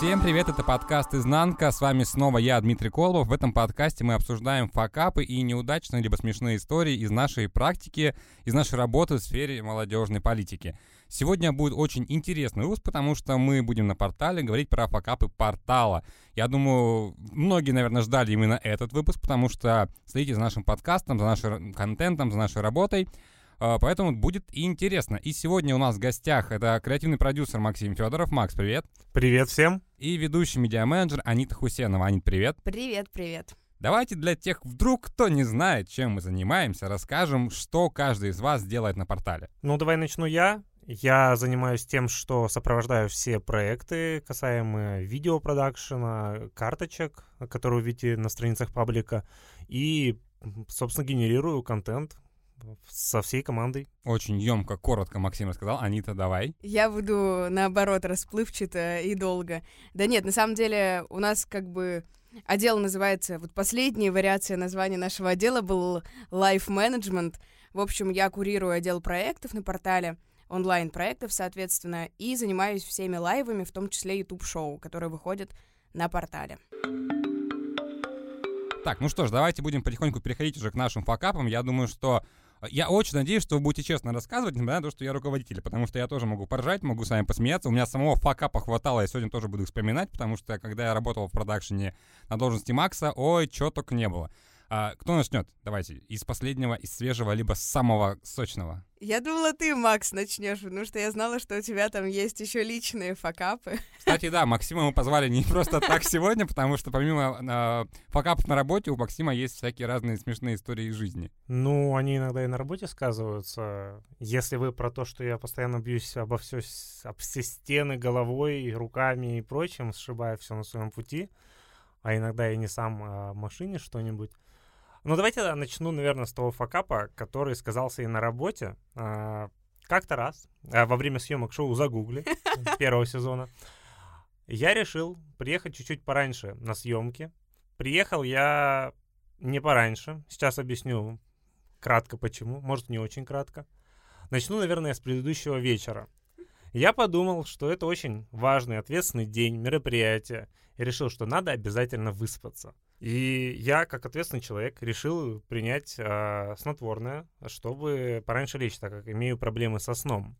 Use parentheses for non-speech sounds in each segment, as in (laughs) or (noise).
Всем привет, это подкаст «Изнанка». С вами снова я, Дмитрий Колбов. В этом подкасте мы обсуждаем факапы и неудачные либо смешные истории из нашей практики, из нашей работы в сфере молодежной политики. Сегодня будет очень интересный выпуск, потому что мы будем на портале говорить про факапы портала. Я думаю, многие, наверное, ждали именно этот выпуск, потому что следите за нашим подкастом, за нашим контентом, за нашей работой. А, поэтому будет интересно. И сегодня у нас в гостях это креативный продюсер Максим Федоров. Макс, привет. Привет всем. И ведущий медиа-менеджер Анита Хусенова. Анит, привет. Привет, привет. Давайте для тех вдруг, кто не знает, чем мы занимаемся, расскажем, что каждый из вас делает на портале. Ну, давай начну я. Я занимаюсь тем, что сопровождаю все проекты, касаемые видеопродакшена, карточек, которые вы видите на страницах паблика, и, собственно, генерирую контент, со всей командой. Очень емко, коротко Максим рассказал. Анита, давай. Я буду, наоборот, расплывчато и долго. Да нет, на самом деле у нас как бы отдел называется... Вот последняя вариация названия нашего отдела был Life Management. В общем, я курирую отдел проектов на портале, онлайн-проектов, соответственно, и занимаюсь всеми лайвами, в том числе YouTube-шоу, которые выходят на портале. Так, ну что ж, давайте будем потихоньку переходить уже к нашим факапам. Я думаю, что я очень надеюсь, что вы будете честно рассказывать, несмотря на то, что я руководитель, потому что я тоже могу поржать, могу с вами посмеяться. У меня самого факапа хватало, я сегодня тоже буду вспоминать, потому что когда я работал в продакшене на должности Макса, ой, чего только не было. А, кто начнет? Давайте, из последнего, из свежего, либо самого сочного. Я думала, ты, Макс, начнешь, потому что я знала, что у тебя там есть еще личные факапы. (laughs) Кстати, да, Максима мы позвали не просто так сегодня, потому что помимо э, факапов на работе у Максима есть всякие разные смешные истории из жизни. Ну, они иногда и на работе сказываются. Если вы про то, что я постоянно бьюсь обо все, об все стены головой, руками и прочим, сшибая все на своем пути, а иногда я не сам а в машине что-нибудь, ну, давайте я начну, наверное, с того факапа, который сказался и на работе. А, как-то раз, а, во время съемок шоу «Загугли» (laughs) первого сезона, я решил приехать чуть-чуть пораньше на съемки. Приехал я не пораньше. Сейчас объясню кратко почему. Может, не очень кратко. Начну, наверное, с предыдущего вечера. Я подумал, что это очень важный, ответственный день, мероприятие, и решил, что надо обязательно выспаться. И я, как ответственный человек, решил принять э, снотворное, чтобы пораньше лечь, так как имею проблемы со сном.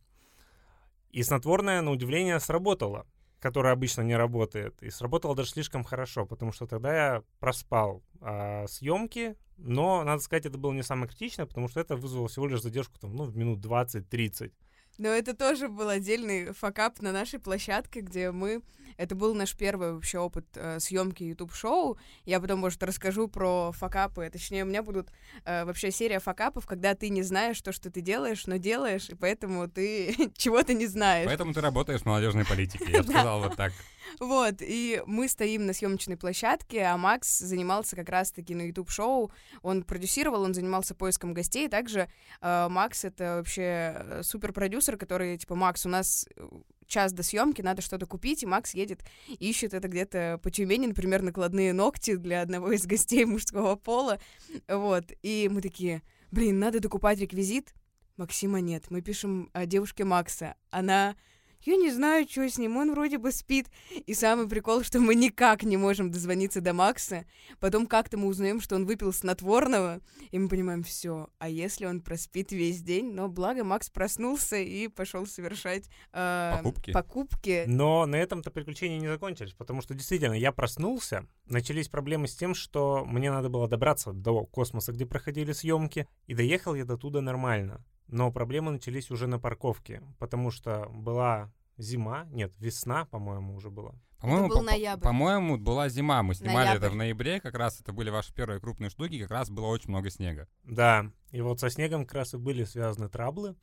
И снотворное, на удивление, сработало, которое обычно не работает. И сработало даже слишком хорошо, потому что тогда я проспал э, съемки, но, надо сказать, это было не самое критичное, потому что это вызвало всего лишь задержку там, ну, в минут 20-30. Но это тоже был отдельный факап на нашей площадке, где мы... Это был наш первый вообще опыт э, съемки YouTube-шоу. Я потом, может, расскажу про факапы. Точнее, у меня будут э, вообще серия факапов, когда ты не знаешь то, что ты делаешь, но делаешь, и поэтому ты (laughs) чего-то не знаешь. Поэтому ты работаешь в молодежной политике, я бы (laughs) сказал вот так. Вот, и мы стоим на съемочной площадке, а Макс занимался как раз-таки на YouTube-шоу. Он продюсировал, он занимался поиском гостей. Также э, Макс — это вообще э, супер-продюсер, который, типа, Макс, у нас э, час до съемки, надо что-то купить, и Макс едет, ищет это где-то по Тюмени, например, накладные ногти для одного из гостей мужского пола. Вот, и мы такие, блин, надо докупать реквизит. Максима нет. Мы пишем о девушке Макса. Она я не знаю, что с ним, он вроде бы спит. И самый прикол, что мы никак не можем дозвониться до Макса. Потом как-то мы узнаем, что он выпил снотворного, и мы понимаем, все. А если он проспит весь день? Но благо Макс проснулся и пошел совершать э, покупки. покупки. Но на этом-то приключения не закончились, потому что действительно я проснулся, начались проблемы с тем, что мне надо было добраться до космоса, где проходили съемки, и доехал я до туда нормально. Но проблемы начались уже на парковке, потому что была зима, нет, весна, по-моему, уже была. По-моему, это был ноябрь. По-моему, была зима. Мы снимали ноябрь. это в ноябре, как раз это были ваши первые крупные штуки, как раз было очень много снега. Да, и вот со снегом как раз и были связаны траблы,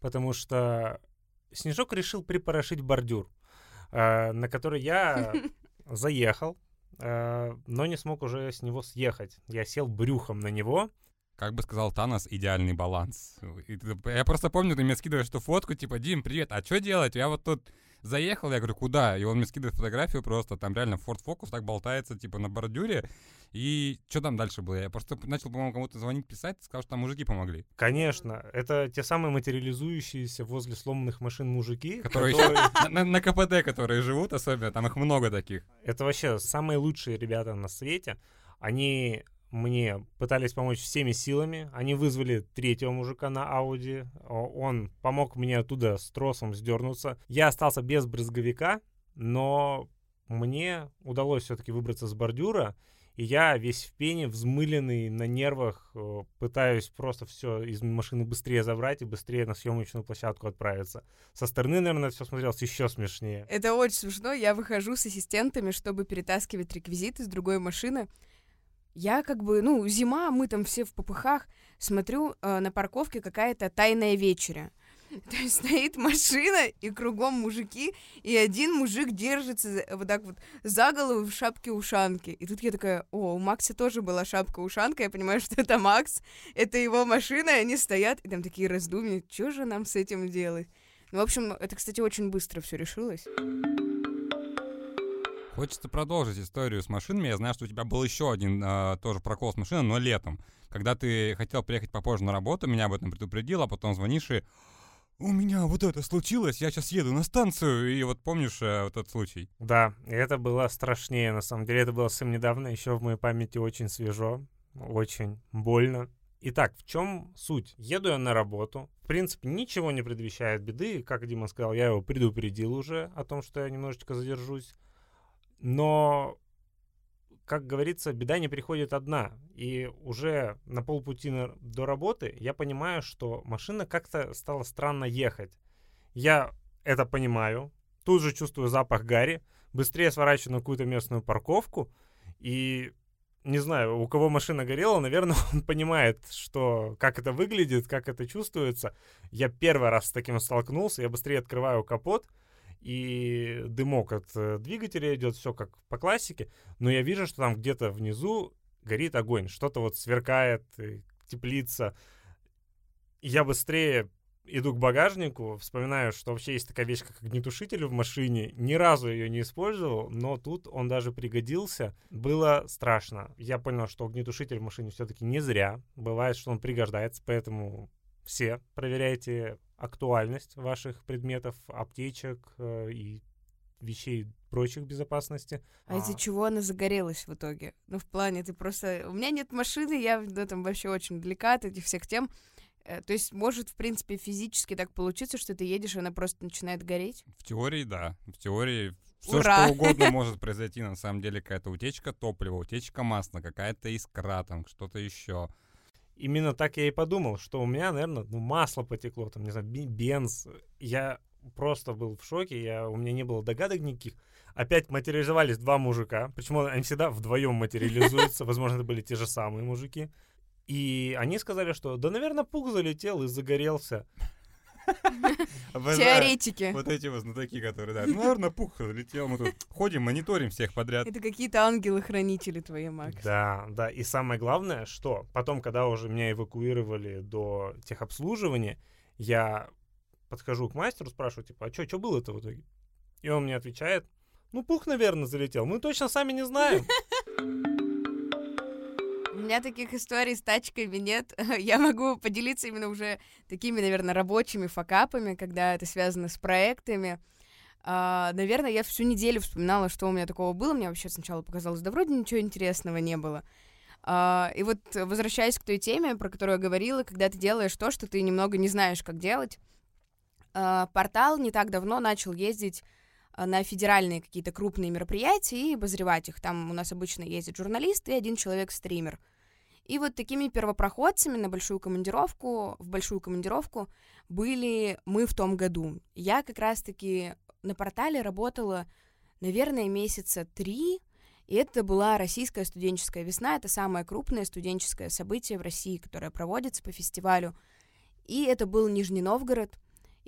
потому что Снежок решил припорошить бордюр, э, на который я (laughs) заехал, э, но не смог уже с него съехать. Я сел брюхом на него, как бы сказал Танос, идеальный баланс. И, я просто помню, ты мне скидываешь эту фотку, типа, Дим, привет, а что делать? Я вот тут заехал, я говорю, куда? И он мне скидывает фотографию просто, там реально Ford Focus так болтается, типа, на бордюре. И что там дальше было? Я просто начал, по-моему, кому-то звонить, писать, сказал, что там мужики помогли. Конечно, это те самые материализующиеся возле сломанных машин мужики, Которые на, КПД, которые живут особенно, там их много таких. Это вообще самые лучшие ребята на свете. Они мне пытались помочь всеми силами. Они вызвали третьего мужика на Ауди. Он помог мне оттуда с тросом сдернуться. Я остался без брызговика, но мне удалось все-таки выбраться с бордюра. И я весь в пене, взмыленный, на нервах, э, пытаюсь просто все из машины быстрее забрать и быстрее на съемочную площадку отправиться. Со стороны, наверное, все смотрелось еще смешнее. Это очень смешно. Я выхожу с ассистентами, чтобы перетаскивать реквизиты с другой машины. Я как бы, ну, зима, мы там все в попыхах, смотрю, э, на парковке какая-то тайная вечеря. (laughs) То есть стоит машина, и кругом мужики, и один мужик держится вот так вот за голову в шапке-ушанке. И тут я такая, о, у Макса тоже была шапка-ушанка, я понимаю, (laughs) что это Макс, это его машина, и они стоят, и там такие раздумья, что же нам с этим делать? Ну, в общем, это, кстати, очень быстро все решилось. Хочется продолжить историю с машинами. Я знаю, что у тебя был еще один а, тоже прокол с машиной, но летом. Когда ты хотел приехать попозже на работу, меня об этом предупредил, а потом звонишь и у меня вот это случилось, я сейчас еду на станцию, и вот помнишь э, вот этот случай? Да, это было страшнее, на самом деле. Это было совсем недавно, еще в моей памяти очень свежо, очень больно. Итак, в чем суть? Еду я на работу. В принципе, ничего не предвещает беды. Как Дима сказал, я его предупредил уже о том, что я немножечко задержусь. Но, как говорится, беда не приходит одна. И уже на полпути до работы я понимаю, что машина как-то стала странно ехать. Я это понимаю. Тут же чувствую запах гари. Быстрее сворачиваю на какую-то местную парковку. И не знаю, у кого машина горела, наверное, (laughs) он понимает, что, как это выглядит, как это чувствуется. Я первый раз с таким столкнулся. Я быстрее открываю капот, и дымок от э, двигателя идет, все как по классике. Но я вижу, что там где-то внизу горит огонь. Что-то вот сверкает, теплится. И Я быстрее иду к багажнику, вспоминаю, что вообще есть такая вещь, как огнетушитель в машине. Ни разу ее не использовал, но тут он даже пригодился. Было страшно. Я понял, что огнетушитель в машине все-таки не зря. Бывает, что он пригождается, поэтому все проверяйте актуальность ваших предметов, аптечек э, и вещей прочих безопасности. А из-за чего она загорелась в итоге? Ну, в плане, ты просто... У меня нет машины, я в этом вообще очень далека от этих всех тем. Э, То есть может, в принципе, физически так получиться, что ты едешь, и она просто начинает гореть? В теории, да. В теории все Ура! что угодно (laughs) может произойти. На самом деле какая-то утечка топлива, утечка масла, какая-то искра, там что-то еще. Именно так я и подумал, что у меня, наверное, ну, масло потекло, там, не знаю, бенз. Я просто был в шоке, я, у меня не было догадок никаких. Опять материализовались два мужика, причем они всегда вдвоем материализуются, возможно, это были те же самые мужики. И они сказали, что да, наверное, пух залетел и загорелся. Теоретики. Вот эти вот знатоки, которые, да, ну, наверное, пух залетел, мы тут ходим, мониторим всех подряд. Это какие-то ангелы-хранители твои, Макс. Да, да. И самое главное, что потом, когда уже меня эвакуировали до техобслуживания, я подхожу к мастеру, спрашиваю, типа, а что было-то в итоге? И он мне отвечает, ну, пух, наверное, залетел. Мы точно сами не знаем. (laughs) У меня таких историй с тачками нет. (laughs) Я могу поделиться именно уже такими, наверное, рабочими факапами, когда это связано с проектами. А, наверное, я всю неделю вспоминала, что у меня такого было. Мне вообще сначала показалось, да вроде ничего интересного не было. А, и вот, возвращаясь к той теме, про которую я говорила, когда ты делаешь то, что ты немного не знаешь, как делать, а, портал не так давно начал ездить на федеральные какие-то крупные мероприятия и обозревать их. Там у нас обычно ездит журналист и один человек-стример. И вот такими первопроходцами на большую командировку, в большую командировку были мы в том году. Я как раз-таки на портале работала, наверное, месяца три, и это была российская студенческая весна. Это самое крупное студенческое событие в России, которое проводится по фестивалю. И это был Нижний Новгород.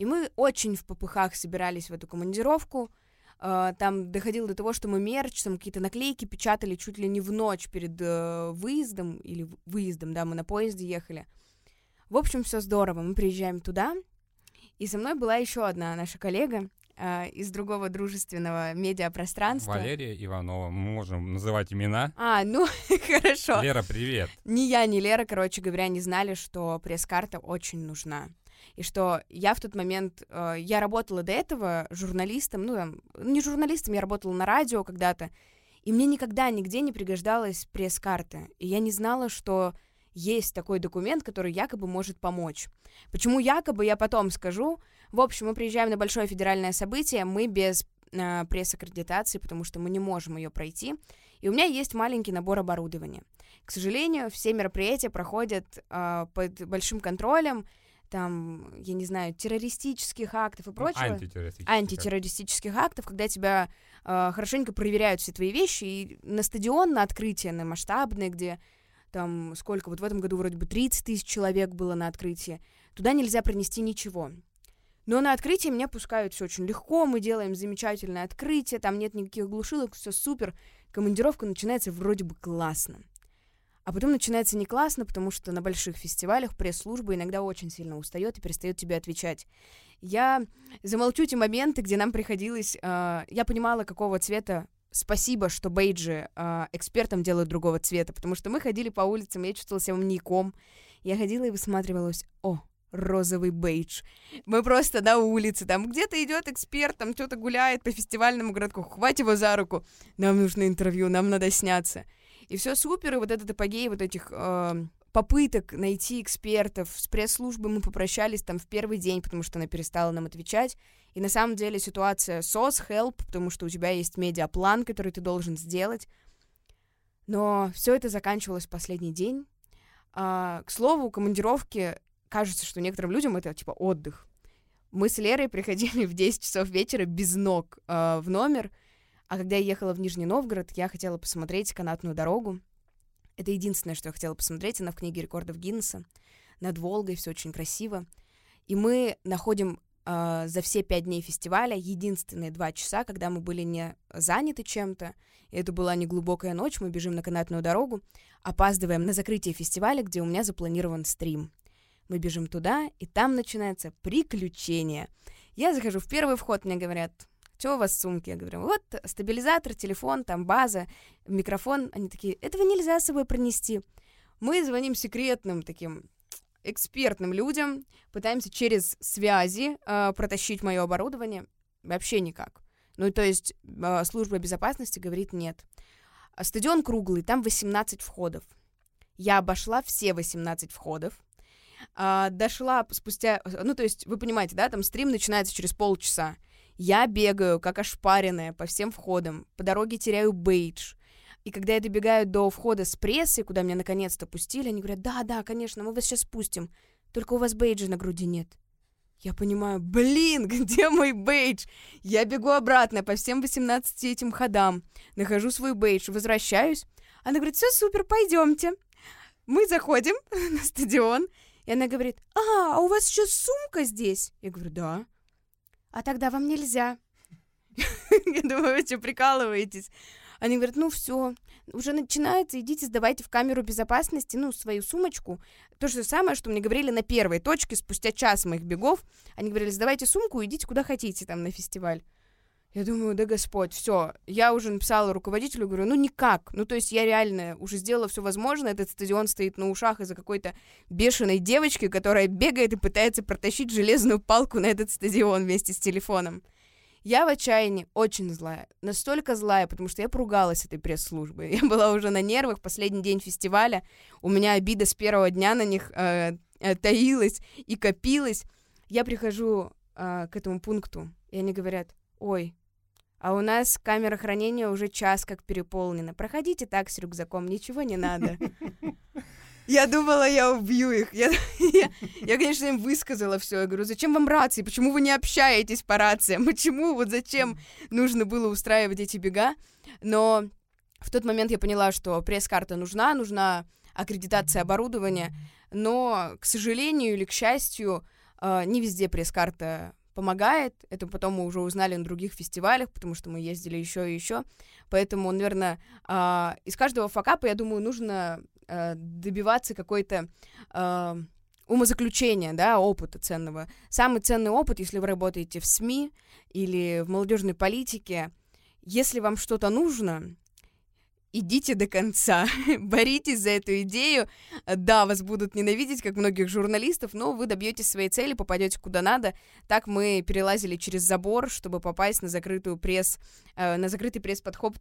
И мы очень в попыхах собирались в эту командировку. А, Там доходило до того, что мы мерч, там какие-то наклейки печатали чуть ли не в ночь перед э, выездом, или выездом, да, мы на поезде ехали. В общем, все здорово. Мы приезжаем туда, и со мной была еще одна наша коллега, э, из другого дружественного медиапространства. Валерия Иванова. Мы можем называть имена. А, ну, (laughs) хорошо. Лера, привет. Ни я, ни Лера, короче говоря, не знали, что пресс-карта очень нужна. И что я в тот момент, э, я работала до этого журналистом, ну, там, не журналистом, я работала на радио когда-то, и мне никогда нигде не пригождалась пресс-карта. И я не знала, что есть такой документ, который якобы может помочь. Почему якобы, я потом скажу. В общем, мы приезжаем на большое федеральное событие, мы без э, пресс-аккредитации, потому что мы не можем ее пройти. И у меня есть маленький набор оборудования. К сожалению, все мероприятия проходят э, под большим контролем, там, я не знаю, террористических актов и прочего. Антитеррористических. Антитеррористических актов, когда тебя э, хорошенько проверяют все твои вещи, и на стадион, на открытие, на масштабное, где там сколько, вот в этом году вроде бы 30 тысяч человек было на открытии, туда нельзя принести ничего. Но на открытие меня пускают все очень легко, мы делаем замечательное открытие, там нет никаких глушилок, все супер, командировка начинается вроде бы классно. А потом начинается не классно, потому что на больших фестивалях пресс-служба иногда очень сильно устает и перестает тебе отвечать. Я замолчу те моменты, где нам приходилось... Э, я понимала, какого цвета спасибо, что бейджи э, экспертам делают другого цвета, потому что мы ходили по улицам, я чувствовала себя маньяком. Я ходила и высматривалась, о, розовый бейдж. Мы просто на улице, там где-то идет эксперт, там что-то гуляет по фестивальному городку, хватит его за руку, нам нужно интервью, нам надо сняться. И все супер, и вот этот апогей вот этих э, попыток найти экспертов с пресс-службой мы попрощались там в первый день, потому что она перестала нам отвечать. И на самом деле ситуация SOS, help, потому что у тебя есть медиаплан, который ты должен сделать. Но все это заканчивалось в последний день. А, к слову, командировки, кажется, что некоторым людям это типа отдых. Мы с Лерой приходили в 10 часов вечера без ног э, в номер, а когда я ехала в Нижний Новгород, я хотела посмотреть канатную дорогу. Это единственное, что я хотела посмотреть. Она в книге рекордов Гиннесса. Над Волгой все очень красиво. И мы находим э, за все пять дней фестиваля единственные два часа, когда мы были не заняты чем-то. И это была не глубокая ночь, мы бежим на канатную дорогу, опаздываем на закрытие фестиваля, где у меня запланирован стрим. Мы бежим туда, и там начинается приключение. Я захожу в первый вход, мне говорят, что у вас в сумке? Я говорю, вот стабилизатор, телефон, там база, микрофон. Они такие, этого нельзя с собой пронести. Мы звоним секретным таким экспертным людям, пытаемся через связи э, протащить мое оборудование. Вообще никак. Ну, то есть э, служба безопасности говорит нет. А стадион круглый, там 18 входов. Я обошла все 18 входов. Э, дошла спустя... Ну, то есть, вы понимаете, да, там стрим начинается через полчаса. Я бегаю, как ошпаренная, по всем входам. По дороге теряю бейдж. И когда я добегаю до входа с прессой, куда меня наконец-то пустили, они говорят, да, да, конечно, мы вас сейчас спустим. Только у вас бейджа на груди нет. Я понимаю, блин, (laughs) где мой бейдж? Я бегу обратно по всем 18 этим ходам, нахожу свой бейдж, возвращаюсь. Она говорит, все супер, пойдемте. Мы заходим (laughs) на стадион, и она говорит, а, а у вас еще сумка здесь? Я говорю, да а тогда вам нельзя. (laughs) Я думаю, вы что, прикалываетесь? Они говорят, ну все, уже начинается, идите сдавайте в камеру безопасности, ну, свою сумочку. То же самое, что мне говорили на первой точке, спустя час моих бегов. Они говорили, сдавайте сумку, идите куда хотите там на фестиваль. Я думаю, да господь, все. Я уже написала руководителю, говорю, ну никак. Ну то есть я реально уже сделала все возможное. Этот стадион стоит на ушах из-за какой-то бешеной девочки, которая бегает и пытается протащить железную палку на этот стадион вместе с телефоном. Я в отчаянии, очень злая. Настолько злая, потому что я поругалась этой пресс-службой. (laughs) Я была уже на нервах, последний день фестиваля. У меня обида с первого дня на них э, э, таилась и копилась. Я прихожу э, к этому пункту, и они говорят, ой, а у нас камера хранения уже час как переполнена. Проходите так с рюкзаком, ничего не надо. (laughs) Я думала, я убью их. Я, я, я, конечно, им высказала все. Я говорю, зачем вам рации? Почему вы не общаетесь по рациям? Почему? Вот зачем нужно было устраивать эти бега? Но в тот момент я поняла, что пресс-карта нужна, нужна аккредитация оборудования. Но, к сожалению или к счастью, э, не везде пресс-карта помогает. Это потом мы уже узнали на других фестивалях, потому что мы ездили еще и еще. Поэтому, наверное, из каждого факапа, я думаю, нужно добиваться какой-то умозаключения, да, опыта ценного. Самый ценный опыт, если вы работаете в СМИ или в молодежной политике, если вам что-то нужно, идите до конца, (laughs) боритесь за эту идею. Да, вас будут ненавидеть, как многих журналистов, но вы добьетесь своей цели, попадете куда надо. Так мы перелазили через забор, чтобы попасть на закрытую пресс, э, на закрытый пресс-подход,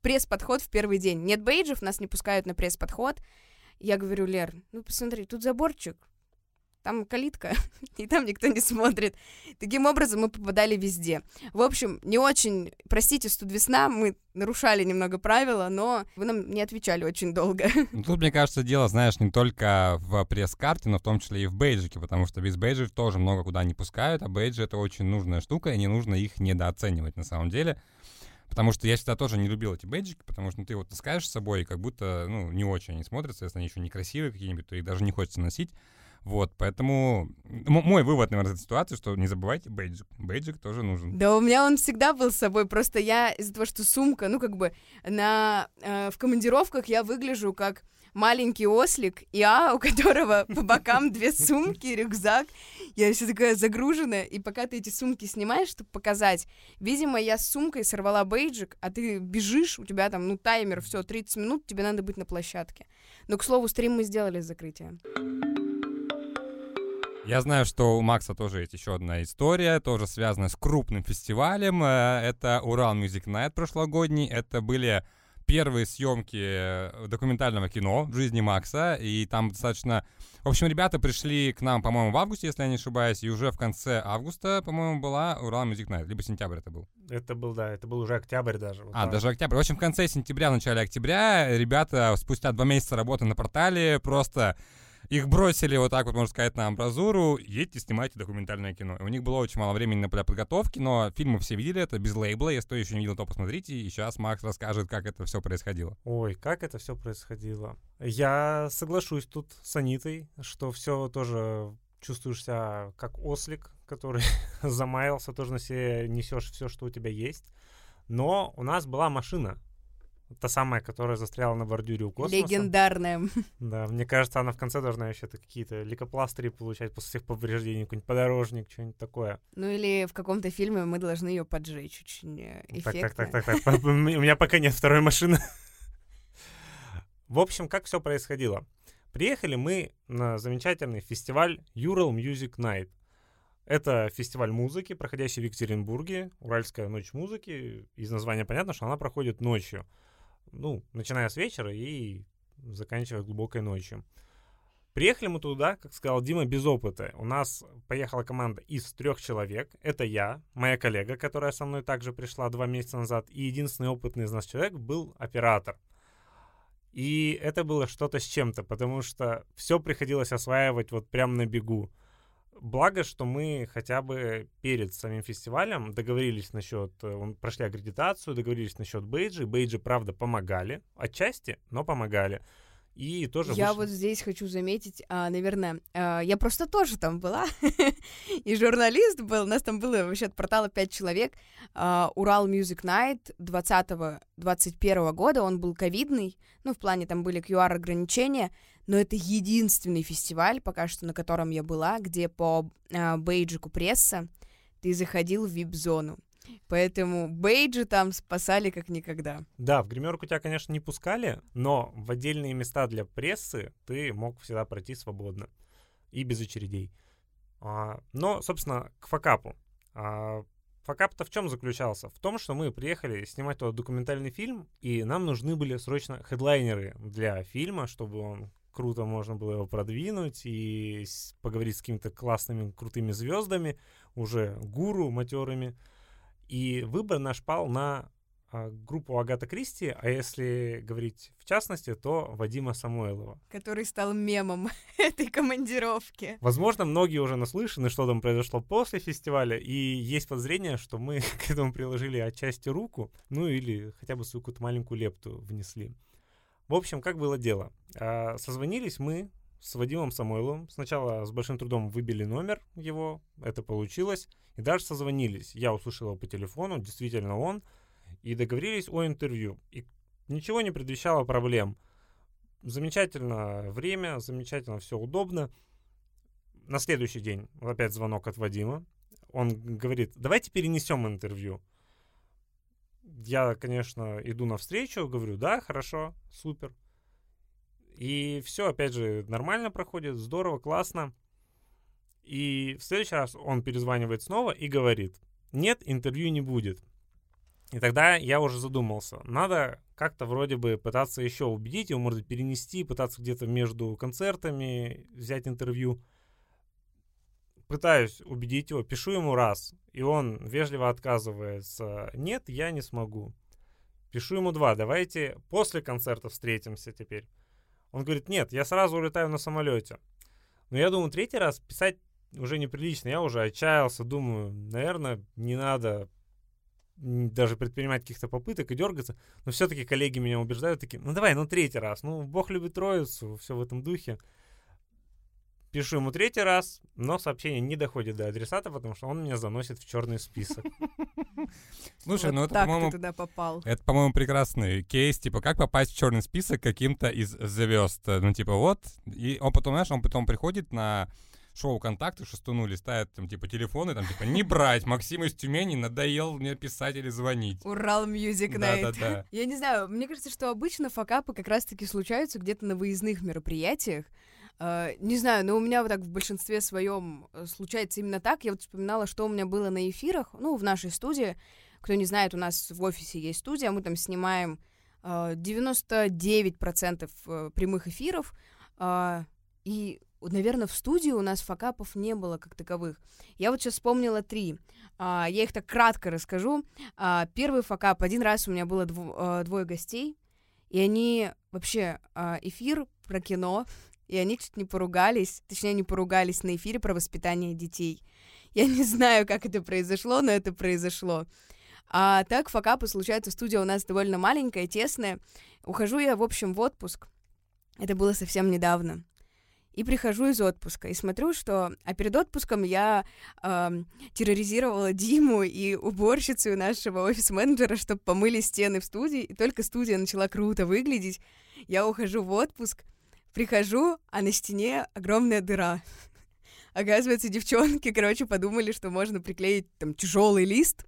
пресс-подход в первый день. Нет бейджев, нас не пускают на пресс-подход. Я говорю, Лер, ну посмотри, тут заборчик, там калитка, (laughs) и там никто не смотрит. Таким образом мы попадали везде. В общем, не очень, простите, студвесна, мы нарушали немного правила, но вы нам не отвечали очень долго. (laughs) Ну, тут, мне кажется, дело, знаешь, не только в пресс-карте, но в том числе и в бейджике, потому что без бейджев тоже много куда не пускают, а бейджи — это очень нужная штука, и не нужно их недооценивать на самом деле. Потому что я всегда тоже не любил эти бейджики, потому что ну, ты вот таскаешь с собой, и как будто, ну, не очень они смотрятся, если они еще некрасивые какие-нибудь, то их даже не хочется носить. Вот, поэтому мой вывод, наверное, из этой ситуации, что не забывайте бейджик. Бейджик тоже нужен. Да, у меня он всегда был с собой, просто я из-за того, что сумка, ну, как бы, на, э, в командировках я выгляжу как маленький ослик, я, у которого по бокам две сумки, рюкзак. Я вся такая загруженная, и пока ты эти сумки снимаешь, чтобы показать, видимо, я с сумкой сорвала бейджик, а ты бежишь, у тебя там, ну, таймер, все, 30 минут, тебе надо быть на площадке. Но, к слову, стрим мы сделали с закрытием. Я знаю, что у Макса тоже есть еще одна история, тоже связанная с крупным фестивалем. Э, это Урал Music Night прошлогодний. Это были первые съемки э, документального кино в жизни Макса, и там достаточно... В общем, ребята пришли к нам, по-моему, в августе, если я не ошибаюсь, и уже в конце августа, по-моему, была Урал Music Night, либо сентябрь это был. Это был, да, это был уже октябрь даже. Вот а, так. даже октябрь. В общем, в конце сентября, в начале октября ребята спустя два месяца работы на портале просто их бросили вот так вот, можно сказать, на амбразуру, едьте, снимайте документальное кино. И у них было очень мало времени для подготовки, но фильмы все видели это без лейбла. Если кто еще не видел, то посмотрите. И сейчас Макс расскажет, как это все происходило. Ой, как это все происходило. Я соглашусь тут с Анитой, что все тоже чувствуешь себя как ослик, который (laughs) замаялся, тоже на себе несешь все, что у тебя есть. Но у нас была машина, Та самая, которая застряла на бордюре у космоса. Легендарная. Да, мне кажется, она в конце должна еще какие-то лейкопластыри получать после всех повреждений, какой-нибудь подорожник, что-нибудь такое. Ну или в каком-то фильме мы должны ее поджечь очень эффектно. Так, так, так, так, так. У меня пока нет второй машины. В общем, как все происходило? Приехали мы на замечательный фестиваль Ural Music Night. Это фестиваль музыки, проходящий в Екатеринбурге, Уральская ночь музыки. Из названия понятно, что она проходит ночью ну, начиная с вечера и заканчивая глубокой ночью. Приехали мы туда, как сказал Дима, без опыта. У нас поехала команда из трех человек. Это я, моя коллега, которая со мной также пришла два месяца назад, и единственный опытный из нас человек был оператор. И это было что-то с чем-то, потому что все приходилось осваивать вот прямо на бегу. Благо, что мы хотя бы перед самим фестивалем договорились насчет, э, прошли аккредитацию, договорились насчет бейджи. Бейджи, правда, помогали, отчасти, но помогали. И тоже я вышли... вот здесь хочу заметить, а, наверное, а, я просто тоже там была, (laughs) и журналист был, у нас там было вообще от портала 5 человек, а, Урал Music Night 20-21 года, он был ковидный, ну, в плане там были QR-ограничения, но это единственный фестиваль, пока что, на котором я была, где по а, бейджику пресса ты заходил в вип-зону. Поэтому бейджи там спасали как никогда. Да, в гримерку тебя, конечно, не пускали, но в отдельные места для прессы ты мог всегда пройти свободно и без очередей. А, но, собственно, к факапу. А, факап-то в чем заключался? В том, что мы приехали снимать тот документальный фильм, и нам нужны были срочно хедлайнеры для фильма, чтобы он круто можно было его продвинуть и поговорить с какими-то классными, крутыми звездами, уже гуру матерыми. И выбор наш пал на а, группу Агата Кристи, а если говорить в частности, то Вадима Самойлова. Который стал мемом (laughs) этой командировки. Возможно, многие уже наслышаны, что там произошло после фестиваля, и есть подозрение, что мы (laughs) к этому приложили отчасти руку, ну или хотя бы свою какую-то маленькую лепту внесли. В общем, как было дело? А, созвонились мы с Вадимом Самойловым. Сначала с большим трудом выбили номер его, это получилось, и даже созвонились. Я услышал его по телефону, действительно он, и договорились о интервью. И ничего не предвещало проблем. Замечательно время, замечательно все удобно. на следующий день опять звонок от Вадима. Он говорит, давайте перенесем интервью. Я, конечно, иду навстречу, говорю, да, хорошо, супер. И все, опять же, нормально проходит, здорово, классно. И в следующий раз он перезванивает снова и говорит, нет, интервью не будет. И тогда я уже задумался, надо как-то вроде бы пытаться еще убедить его, может перенести, пытаться где-то между концертами взять интервью. Пытаюсь убедить его, пишу ему раз, и он вежливо отказывается. Нет, я не смогу. Пишу ему два, давайте после концерта встретимся теперь. Он говорит, нет, я сразу улетаю на самолете. Но я думаю, третий раз писать уже неприлично. Я уже отчаялся, думаю, наверное, не надо даже предпринимать каких-то попыток и дергаться. Но все-таки коллеги меня убеждают, такие, ну давай, ну третий раз. Ну, Бог любит троицу, все в этом духе. Пишу ему третий раз, но сообщение не доходит до адресата, потому что он меня заносит в черный список. (laughs) Слушай, ну это, по-моему, ты туда попал. это, по-моему, прекрасный кейс, типа, как попасть в черный список каким-то из звезд. Ну, типа, вот. И он потом, знаешь, он потом приходит на шоу «Контакты» Шастуну листает, там, типа, телефоны, там, типа, не брать, Максим из Тюмени надоел мне писать или звонить. Ural Music Night. Да-да-да. (laughs) Я не знаю, мне кажется, что обычно факапы как раз-таки случаются где-то на выездных мероприятиях. Э, не знаю, но у меня вот так в большинстве своем э, случается именно так. Я вот вспоминала, что у меня было на эфирах, ну, в нашей студии. Кто не знает, у нас в офисе есть студия, мы там снимаем э, 99% э, прямых эфиров. э, и, наверное, в студии у нас факапов не было как таковых. Я вот сейчас вспомнила три. А, я их так кратко расскажу. А, первый факап. Один раз у меня было дво- двое гостей, и они вообще а, эфир про кино, и они чуть не поругались, точнее, они поругались на эфире про воспитание детей. (laughs) Я не знаю, как это произошло, но это произошло. А так, факапы случаются, студия у нас довольно маленькая, тесная. Ухожу я, в общем, в отпуск. Это было совсем недавно. И прихожу из отпуска и смотрю, что... А перед отпуском я эм, терроризировала Диму и уборщицу нашего офис-менеджера, чтобы помыли стены в студии, и только студия начала круто выглядеть. Я ухожу в отпуск, прихожу, а на стене огромная дыра. Оказывается, девчонки, короче, подумали, что можно приклеить там тяжелый лист,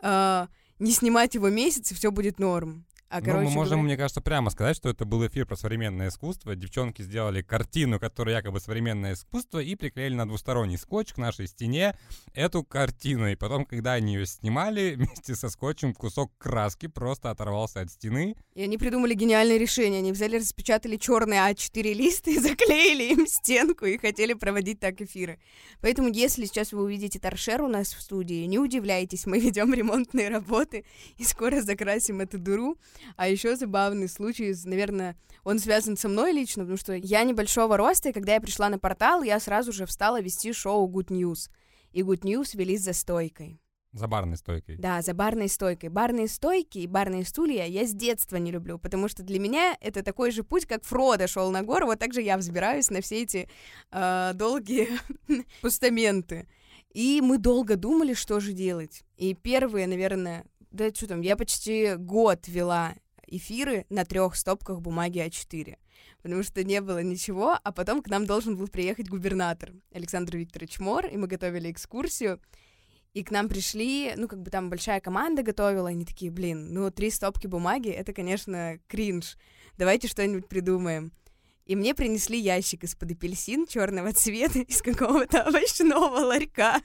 а, не снимать его месяц, и все будет норм. А, Ну, короче мы можем, говоря- мне кажется, прямо сказать, что это был эфир про современное искусство. Девчонки сделали картину, которая якобы современное искусство, и приклеили на двусторонний скотч к нашей стене эту картину. И потом, когда они ее снимали, (laughs) вместе со скотчем кусок краски просто оторвался от стены. И они придумали гениальное решение. Они взяли, распечатали черные А4 листы и (laughs) заклеили им стенку и хотели проводить так эфиры. Поэтому, если сейчас вы увидите торшер у нас в студии, не удивляйтесь, мы (laughs) ведем ремонтные работы и скоро закрасим эту дыру. А еще забавный случай, наверное, он связан со мной лично, потому что я небольшого роста, и когда я пришла на портал, я сразу же встала вести шоу Good News. И Good News велись за стойкой. За барной стойкой. Да, за барной стойкой. Барные стойки и барные стулья я с детства не люблю, потому что для меня это такой же путь, как Фродо шел на гору, вот так же я взбираюсь на все эти э, долгие (laughs) постаменты. И мы долго думали, что же делать. И первые, наверное, да что там, я почти год вела эфиры на трех стопках бумаги А4, потому что не было ничего, а потом к нам должен был приехать губернатор Александр Викторович Мор, и мы готовили экскурсию, и к нам пришли, ну, как бы там большая команда готовила, они такие, блин, ну, три стопки бумаги, это, конечно, кринж. Давайте что-нибудь придумаем. И мне принесли ящик из-под апельсин черного цвета (laughs) из какого-то овощного ларька.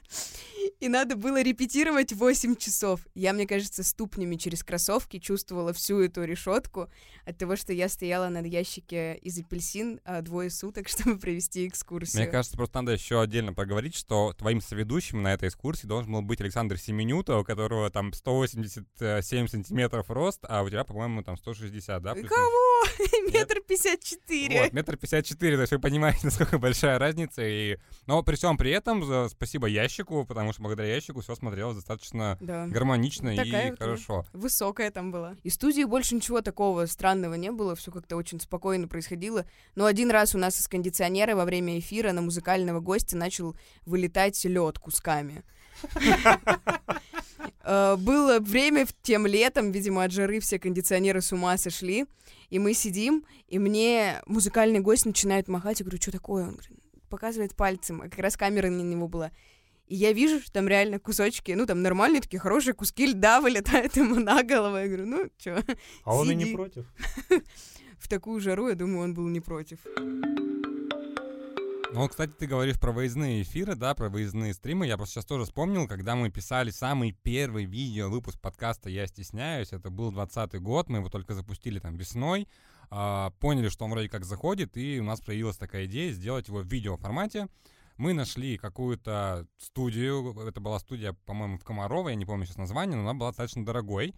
И надо было репетировать 8 часов. Я, мне кажется, ступнями через кроссовки чувствовала всю эту решетку от того, что я стояла на ящике из апельсин а, двое суток, (laughs) чтобы провести экскурсию. Мне кажется, просто надо еще отдельно поговорить, что твоим соведущим на этой экскурсии должен был быть Александр Семенюта, у которого там 187 сантиметров рост, а у тебя, по-моему, там 160, да? плюс-минус? Кого? (laughs) Метр пятьдесят четыре. Метр пятьдесят четыре, то есть вы понимаете, (laughs) насколько большая разница. И... Но при всем при этом, за- спасибо ящику, потому что благодаря ящику все смотрелось достаточно Да. гармонично Такая и вот хорошо. Высокая там была. И студии больше ничего такого странного не было, все как-то очень спокойно происходило. Но один раз у нас из кондиционера во время эфира на музыкального гостя начал вылетать лед кусками. (laughs) Э, Было время тем летом, видимо, от жары все кондиционеры с ума сошли. И мы сидим, и мне музыкальный гость начинает махать. Я говорю, что такое? Он говорит, показывает пальцем, а как раз камера на него была. И я вижу, что там реально кусочки, ну, там нормальные такие хорошие куски льда вылетают ему на голову. Я говорю, ну, чё, А он и не против. (laughs) в такую жару, я думаю, он был не против. Ну, кстати, ты говоришь про выездные эфиры, да, про выездные стримы. Я просто сейчас тоже вспомнил, когда мы писали самый первый видео выпуск подкаста «Я стесняюсь». Это был 20 год, мы его только запустили там весной. а, поняли, что он вроде как заходит, и у нас появилась такая идея сделать его в видеоформате. Мы нашли какую-то студию, это была студия, по-моему, в Комарово, я не помню сейчас название, но она была достаточно дорогой.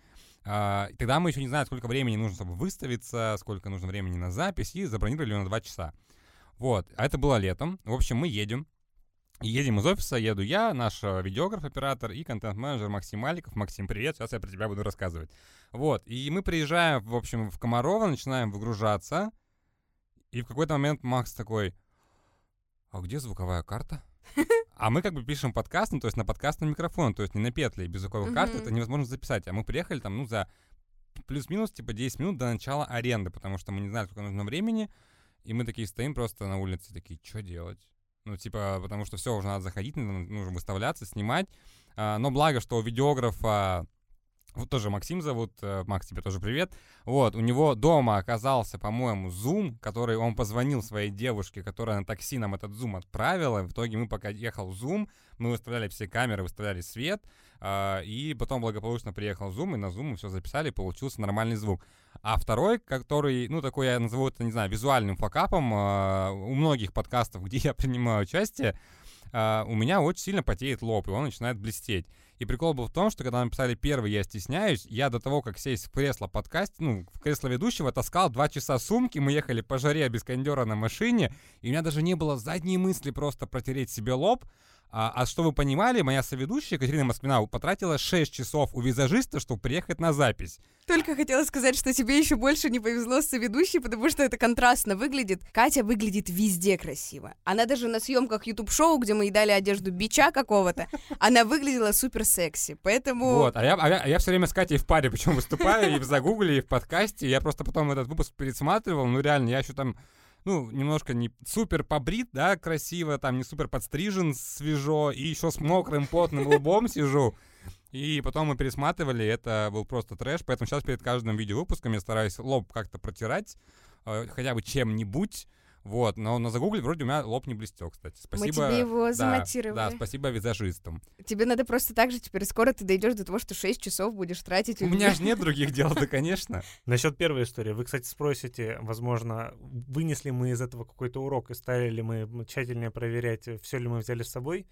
И тогда мы еще не знали, сколько времени нужно, чтобы выставиться, сколько нужно времени на запись, и забронировали ее на 2 часа. Вот, а это было летом. В общем, мы едем. Едем из офиса, еду я, наш э, видеограф, оператор и контент-менеджер Максим Маликов. Максим, привет, сейчас я про тебя буду рассказывать. Вот, и мы приезжаем, в общем, в Комарово, начинаем выгружаться, и в какой-то момент Макс такой, а где звуковая карта? А мы как бы пишем подкаст, ну, то есть на подкастный микрофон, то есть не на петли, без звуковой карты это невозможно записать. А мы приехали там, ну, за плюс-минус, типа, 10 минут до начала аренды, потому что мы не знали, сколько нужно времени, и мы такие стоим просто на улице, такие, что делать? Ну, типа, потому что все, уже надо заходить, нужно выставляться, снимать. А, но благо, что у видеографа, вот тоже Максим зовут, э, Макс, тебе тоже привет. Вот, у него дома оказался, по-моему, Zoom, который он позвонил своей девушке, которая на такси нам этот Zoom отправила. В итоге мы пока ехал Zoom, мы выставляли все камеры, выставляли свет, а, и потом благополучно приехал Zoom, и на Zoom мы все записали, и получился нормальный звук. А второй, который, ну, такой я назову это, не знаю, визуальным факапом, а, у многих подкастов, (laughs) где я принимаю участие, а, у меня очень сильно потеет лоб, и он начинает блестеть. И прикол был в том, что когда мы писали первый «Я стесняюсь», я до того, как сесть в кресло подкаст, ну, в кресло ведущего, таскал два часа сумки, мы ехали по жаре без кондера на машине, и у меня даже не было задней мысли просто протереть себе лоб, а, а что вы понимали, моя соведущая Катерина Москвина потратила 6 часов у визажиста, чтобы приехать на запись. Только хотела сказать, что тебе еще больше не повезло с соведущей, потому что это контрастно выглядит. Катя выглядит везде красиво. Она даже на съемках YouTube-шоу, где мы ей дали одежду бича какого-то, она выглядела супер секси. Поэтому... Вот, а я, а я, а я все время с Катей в паре, причем выступаю и в загугле, и в подкасте. Я просто потом этот выпуск пересматривал, ну реально, я еще там, ну, немножко не супер побрит, да, красиво, там не супер подстрижен свежо, и еще с мокрым потным лбом сижу. И потом мы пересматривали, это был просто трэш, поэтому сейчас перед каждым видеовыпуском я стараюсь лоб как-то протирать, э, хотя бы чем-нибудь, вот, но на загугле вроде у меня лоб не блестел, кстати. Мы Спасибо. тебе его да, замонтировали. Да, спасибо визажистам. Тебе надо просто так же теперь скоро ты дойдешь до того, что 6 часов будешь тратить. У меня же нет других дел, да, конечно. (laughs) Насчет первой истории. Вы, кстати, спросите, возможно, вынесли мы из этого какой-то урок и стали ли мы тщательнее проверять, все ли мы взяли с собой.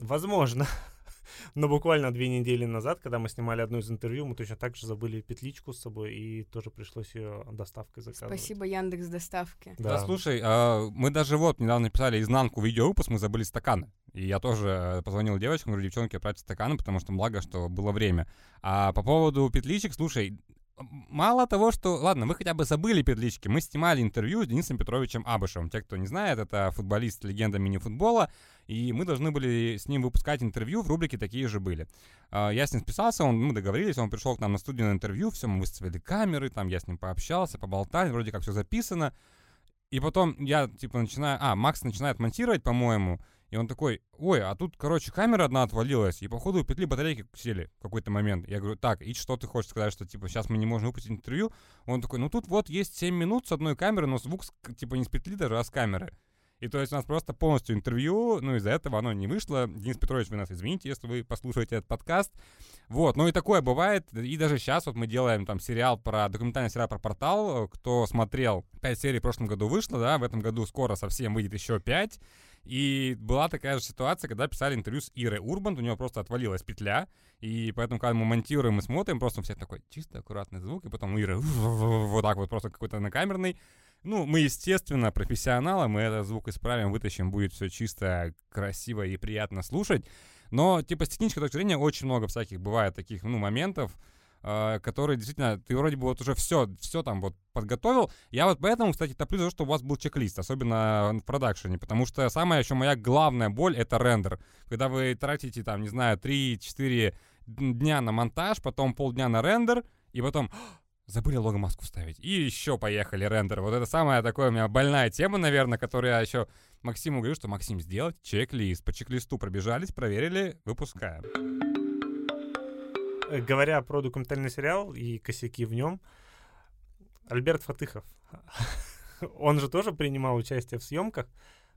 Возможно. (laughs) (laughs) Но буквально две недели назад, когда мы снимали одно из интервью, мы точно так же забыли петличку с собой, и тоже пришлось ее доставкой заказывать. Спасибо, Яндекс доставки. Да, Да. слушай, а, мы даже вот недавно писали изнанку видеовыпуск, мы забыли стаканы. И я тоже позвонил девочкам, говорю, девчонки, отправьте стаканы, потому что благо, что было время. А по поводу петличек, слушай, мало того, что... Ладно, мы хотя бы забыли петлички. Мы снимали интервью с Денисом Петровичем Абышевым. Те, кто не знает, это футболист, легенда мини-футбола. И мы должны были с ним выпускать интервью в рубрике «Такие же были». А, Я с ним списался, он, мы договорились, он пришел к нам на студию на интервью, все, мы выставили камеры, там я с ним пообщался, поболтали, вроде как все записано. И потом я, типа, начинаю... А, Макс начинает монтировать, по-моему, и он такой, ой, а тут, короче, камера одна отвалилась, и, походу, петли батарейки сели в какой-то момент. Я говорю, так, и что ты хочешь сказать, что, типа, сейчас мы не можем выпустить интервью? Он такой, ну тут вот есть 7 минут с одной камеры, но звук, типа, не с петли даже, а с камеры. И то есть у нас просто полностью интервью, ну из-за этого оно не вышло. Денис Петрович, вы нас извините, если вы послушаете этот подкаст. Вот, ну и такое бывает. И даже сейчас вот мы делаем там сериал про, документальный сериал про портал. Кто смотрел, 5 серий в прошлом году вышло, да, в этом году скоро совсем выйдет еще 5. И была такая же ситуация, когда писали интервью с Ирой Урбан, у него просто отвалилась петля, и поэтому, когда мы монтируем и смотрим, просто у всех такой чисто аккуратный звук, и потом у Иры (laughs) вот так вот просто какой-то накамерный. Ну, мы, естественно, профессионалы, мы этот звук исправим, вытащим, будет все чисто, красиво и приятно слушать. Но, типа, с технической точки зрения очень много всяких бывает таких, ну, моментов, э, которые действительно, ты вроде бы вот уже все, все там вот подготовил. Я вот поэтому, кстати, топлю за то, что у вас был чек-лист, особенно в продакшене, потому что самая еще моя главная боль — это рендер. Когда вы тратите, там, не знаю, 3-4 дня на монтаж, потом полдня на рендер, и потом забыли лого-маску вставить. И еще поехали рендер. Вот это самая такая у меня больная тема, наверное, которую я еще Максиму говорю, что Максим, сделать чек-лист. По чек-листу пробежались, проверили, выпускаем. Э, Говоря про документальный сериал и косяки в нем, Альберт Фатыхов, (laughs) он же тоже принимал участие в съемках.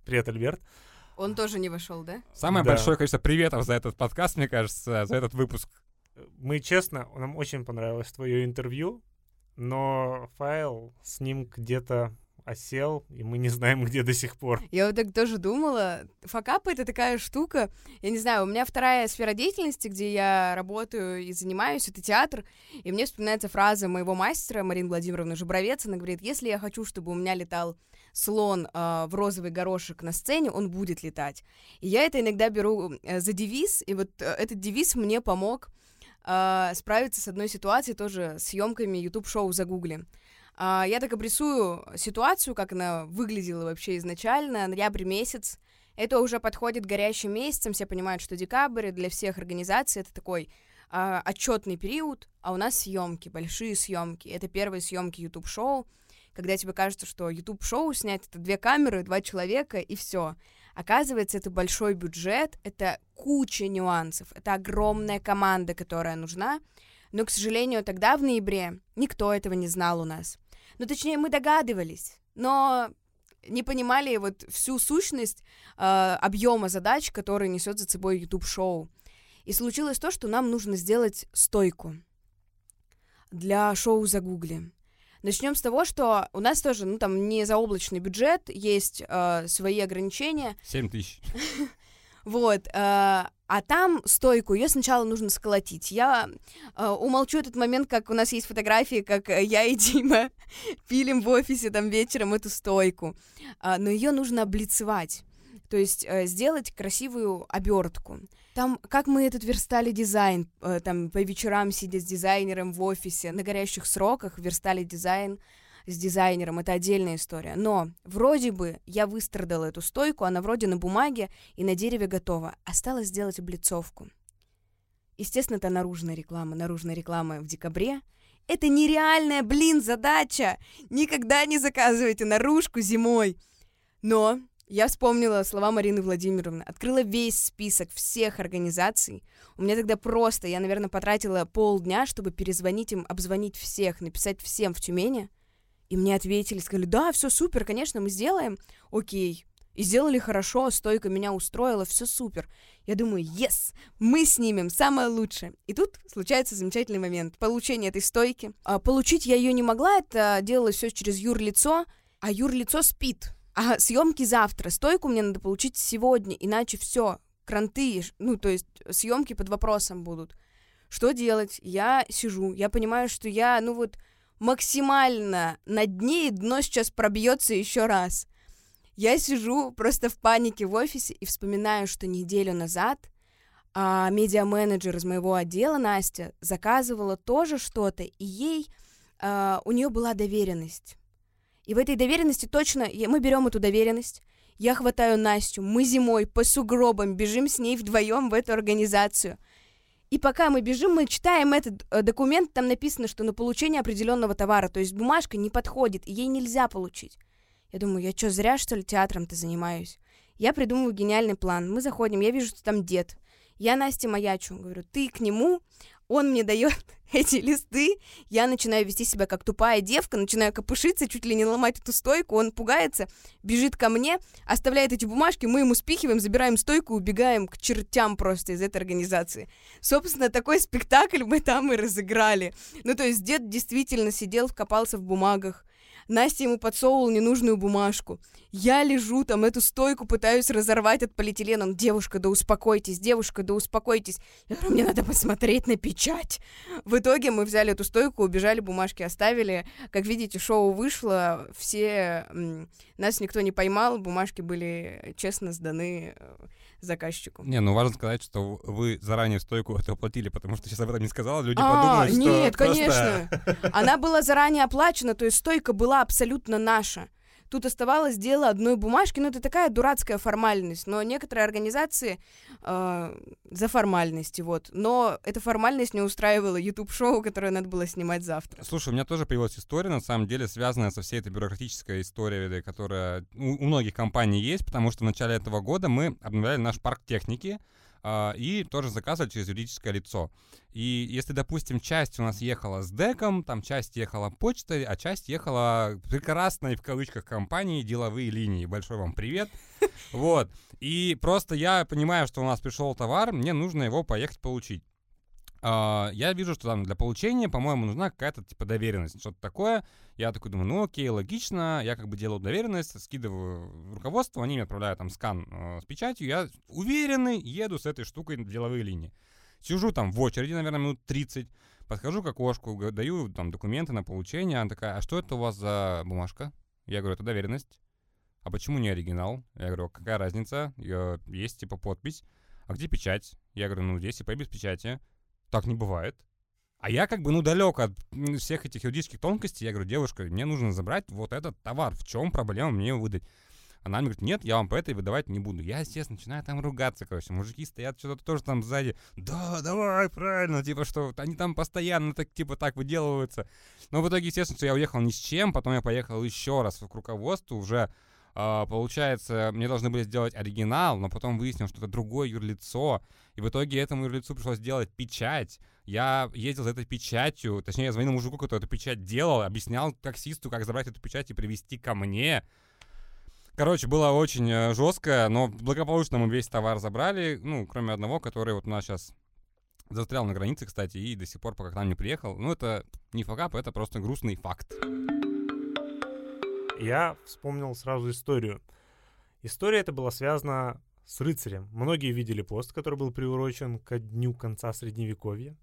Привет, Альберт. Он тоже не вошел, да? Самое Да. большое количество приветов за этот подкаст, мне кажется, за этот выпуск. Мы, честно, нам очень понравилось твое интервью, но файл с ним где-то осел, и мы не знаем, где до сих пор. Я вот так тоже думала. Факапы — это такая штука. Я не знаю, у меня вторая сфера деятельности, где я работаю и занимаюсь, это театр. И мне вспоминается фраза моего мастера, Марины Владимировны Жубровец. Она говорит, если я хочу, чтобы у меня летал слон э, в розовый горошек на сцене, он будет летать. И я это иногда беру э, за девиз, и вот э, этот девиз мне помог э, справиться с одной ситуацией, тоже съемками YouTube-шоу «Загугли». А, Я так обрисую ситуацию, как она выглядела вообще изначально. Ноябрь месяц. Это уже подходит горящим месяцам. Все понимают, что декабрь для всех организаций это такой а, отчетный период, а у нас съемки, большие съемки. Это первые съемки YouTube-шоу, когда тебе кажется, что YouTube-шоу снять это две камеры, два человека и все. Оказывается, это большой бюджет, это куча нюансов, это огромная команда, которая нужна. Но, к сожалению, тогда, в ноябре, никто этого не знал у нас. Ну, точнее, мы догадывались, но не понимали вот всю сущность э, объема задач, которые несет за собой YouTube-шоу. И случилось то, что нам нужно сделать стойку для шоу «Загугли». Начнем с того, что у нас тоже, ну, там, не заоблачный бюджет, есть э, свои ограничения, 7 тысяч. (laughs) вот, э, а там стойку, ее сначала нужно сколотить. Я э, умолчу этот момент, как у нас есть фотографии, как э, я и (laughs) Дима пилим в офисе там вечером эту стойку. А, но ее нужно облицевать. То есть э, сделать красивую обертку. Там, как мы этот верстали дизайн, э, там по вечерам сидя с дизайнером в офисе, на горящих сроках верстали дизайн с дизайнером, это отдельная история. Но вроде бы я выстрадала эту стойку, она вроде на бумаге и на дереве готова. Осталось сделать облицовку. Естественно, это наружная реклама. Наружная реклама в декабре. Это нереальная, блин, задача! Никогда не заказывайте наружку зимой. Но я вспомнила слова Марины Владимировны, открыла весь список всех организаций. У меня тогда просто, я, наверное, потратила полдня, чтобы перезвонить им, обзвонить всех, написать всем в Тюмени. И мне ответили, сказали, да, все супер, конечно, мы сделаем. Окей. И сделали хорошо, стойка меня устроила, все супер. Я думаю, yes, мы снимем самое лучшее. И тут случается замечательный момент. Получение этой стойки. А, получить я ее не могла, это делалось все через юрлицо, а юрлицо спит. А съемки завтра. Стойку мне надо получить сегодня, иначе все, кранты, ну, то есть съемки под вопросом будут. Что делать? Я сижу, я понимаю, что я, ну вот, максимально на дне, и дно сейчас пробьется еще раз. Я сижу просто в панике в офисе и вспоминаю, что неделю назад а, медиа-менеджер из моего отдела, Настя, заказывала тоже что-то, и ей, а, у нее была доверенность. И в этой доверенности точно, мы берем эту доверенность, я хватаю Настю, мы зимой по сугробам бежим с ней вдвоем в эту организацию. И пока мы бежим, мы читаем этот э, документ, там написано, что на получение определенного товара, то есть бумажка не подходит, ей нельзя получить. Я думаю, я что, зря, что ли, театром-то занимаюсь? Я придумываю гениальный план. Мы заходим, я вижу, что там дед. Я Насте маячу, говорю, ты к нему, он мне дает (laughs) эти листы, я начинаю вести себя как тупая девка, начинаю копышиться, чуть ли не ломать эту стойку, он пугается, бежит ко мне, оставляет эти бумажки, мы ему спихиваем, забираем стойку, убегаем к чертям просто из этой организации. Собственно, такой спектакль мы там и разыграли. Ну, то есть дед действительно сидел, вкопался в бумагах, Настя ему подсовывала ненужную бумажку. Я лежу там, эту стойку пытаюсь разорвать от полиэтилена. Девушка, да успокойтесь, девушка, да успокойтесь. Я говорю, мне надо посмотреть на печать. В итоге мы взяли эту стойку, убежали, бумажки оставили. Как видите, шоу вышло, все... Нас никто не поймал, бумажки были честно сданы э, заказчику. Не, ну важно сказать, что вы заранее стойку это оплатили, потому что сейчас об этом не сказала, люди А, подумают, что нет, просто- конечно. Она была заранее оплачена, то есть стойка была абсолютно наша. Тут оставалось дело одной бумажки, ну это такая дурацкая формальность, но некоторые организации э, за формальности, вот. Но эта формальность не устраивала YouTube-шоу, которое надо было снимать завтра. Слушай, у меня тоже появилась история, на самом деле, связанная со всей этой бюрократической историей, которая у, у многих компаний есть, потому что в начале этого года мы обновляли наш парк техники, и тоже заказывали через юридическое лицо. И если, допустим, часть у нас ехала с деком, там часть ехала почтой, а часть ехала прекрасной, в кавычках, компании деловые линии. Большой вам привет. (laughs) Вот. И просто я понимаю, что у нас пришел товар, мне нужно его поехать получить. Uh, я вижу, что там для получения, по-моему, нужна какая-то типа доверенность, что-то такое. Я такой думаю, ну окей, логично. Я как бы делаю доверенность, скидываю руководство, они мне отправляют там скан uh, с печатью. Я уверенный еду с этой штукой на деловые линии. Сижу там в очереди, наверное, минут 30, подхожу к окошку, даю там документы на получение. Она такая, а что это у вас за бумажка? Я говорю, это доверенность. А почему не оригинал? Я говорю, какая разница? Есть типа подпись. А где печать? Я говорю, ну здесь ИП без печати. Так не бывает. А я как бы, ну, далек от всех этих юридических тонкостей. Я говорю, девушка, мне нужно забрать вот этот товар. В чем проблема мне его выдать? Она мне говорит, нет, я вам по этой выдавать не буду. Я, естественно, начинаю там ругаться, короче. Мужики стоят что-то тоже там сзади. Да, давай, правильно. Типа, что они там постоянно так, типа, так выделываются. Но в итоге, естественно, что я уехал ни с чем. Потом я поехал еще раз к руководству уже получается, мне должны были сделать оригинал, но потом выяснилось, что это другое юрлицо, и в итоге этому юрлицу пришлось делать печать. Я ездил за этой печатью, точнее, я звонил мужику, который эту печать делал, объяснял таксисту, как забрать эту печать и привезти ко мне. Короче, было очень э, жестко, но благополучно мы весь товар забрали, ну, кроме одного, который вот у нас сейчас застрял на границе, кстати, и до сих пор пока к нам не приехал. Ну, это не факап, это просто грустный факт я вспомнил сразу историю. История эта была связана с рыцарем. Многие видели пост, который был приурочен ко дню конца Средневековья.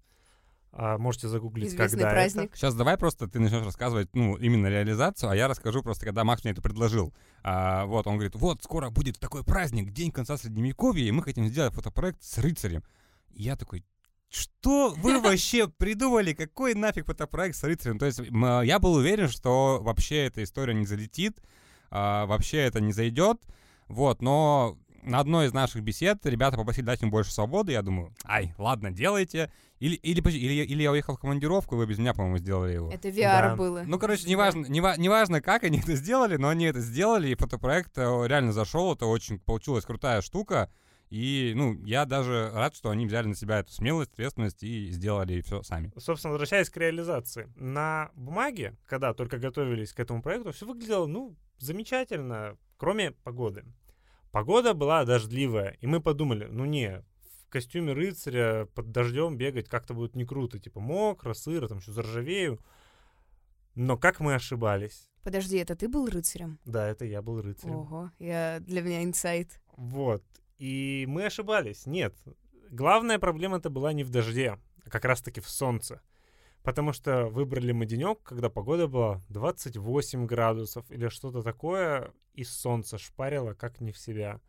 А, можете загуглить, Известный когда праздник. это. Сейчас давай просто ты начнешь рассказывать, ну, именно реализацию, а я расскажу просто, когда Макс мне это предложил. А, вот, он говорит, вот, скоро будет такой праздник, день конца Средневековья, и мы хотим сделать фотопроект с рыцарем. И я такой, что вы (laughs) вообще придумали? Какой нафиг фотопроект с рыцарем? То есть я был уверен, что вообще эта история не залетит, а, вообще это не зайдет. Вот, но на одной из наших бесед ребята попросили дать им больше свободы. Я думаю, ай, ладно, делайте. Или, или, или, или я уехал в командировку, вы без меня, по-моему, сделали его. Это VR Да. было. Ну, короче, неважно, нева- неважно, как они (laughs) это сделали, но они это сделали, и фотопроект э, реально зашел. Это очень получилась крутая штука. И, ну, я даже рад, что они взяли на себя эту смелость, ответственность и сделали все сами. Собственно, возвращаясь к реализации. На бумаге, когда только готовились к этому проекту, все выглядело, ну, замечательно, кроме погоды. Погода была дождливая, и мы подумали, ну не, в костюме рыцаря под дождем бегать как-то будет не круто, типа мокро, сыро, там еще заржавею. Но как мы ошибались. Подожди, это ты был рыцарем? Да, это я был рыцарем. Ого, я, для меня инсайт. Вот. И мы ошибались. Нет. Главная проблема это была не в дожде, а как раз-таки в солнце. Потому что выбрали мы денек, когда погода была 28 градусов или что-то такое, и солнце шпарило как не в себя.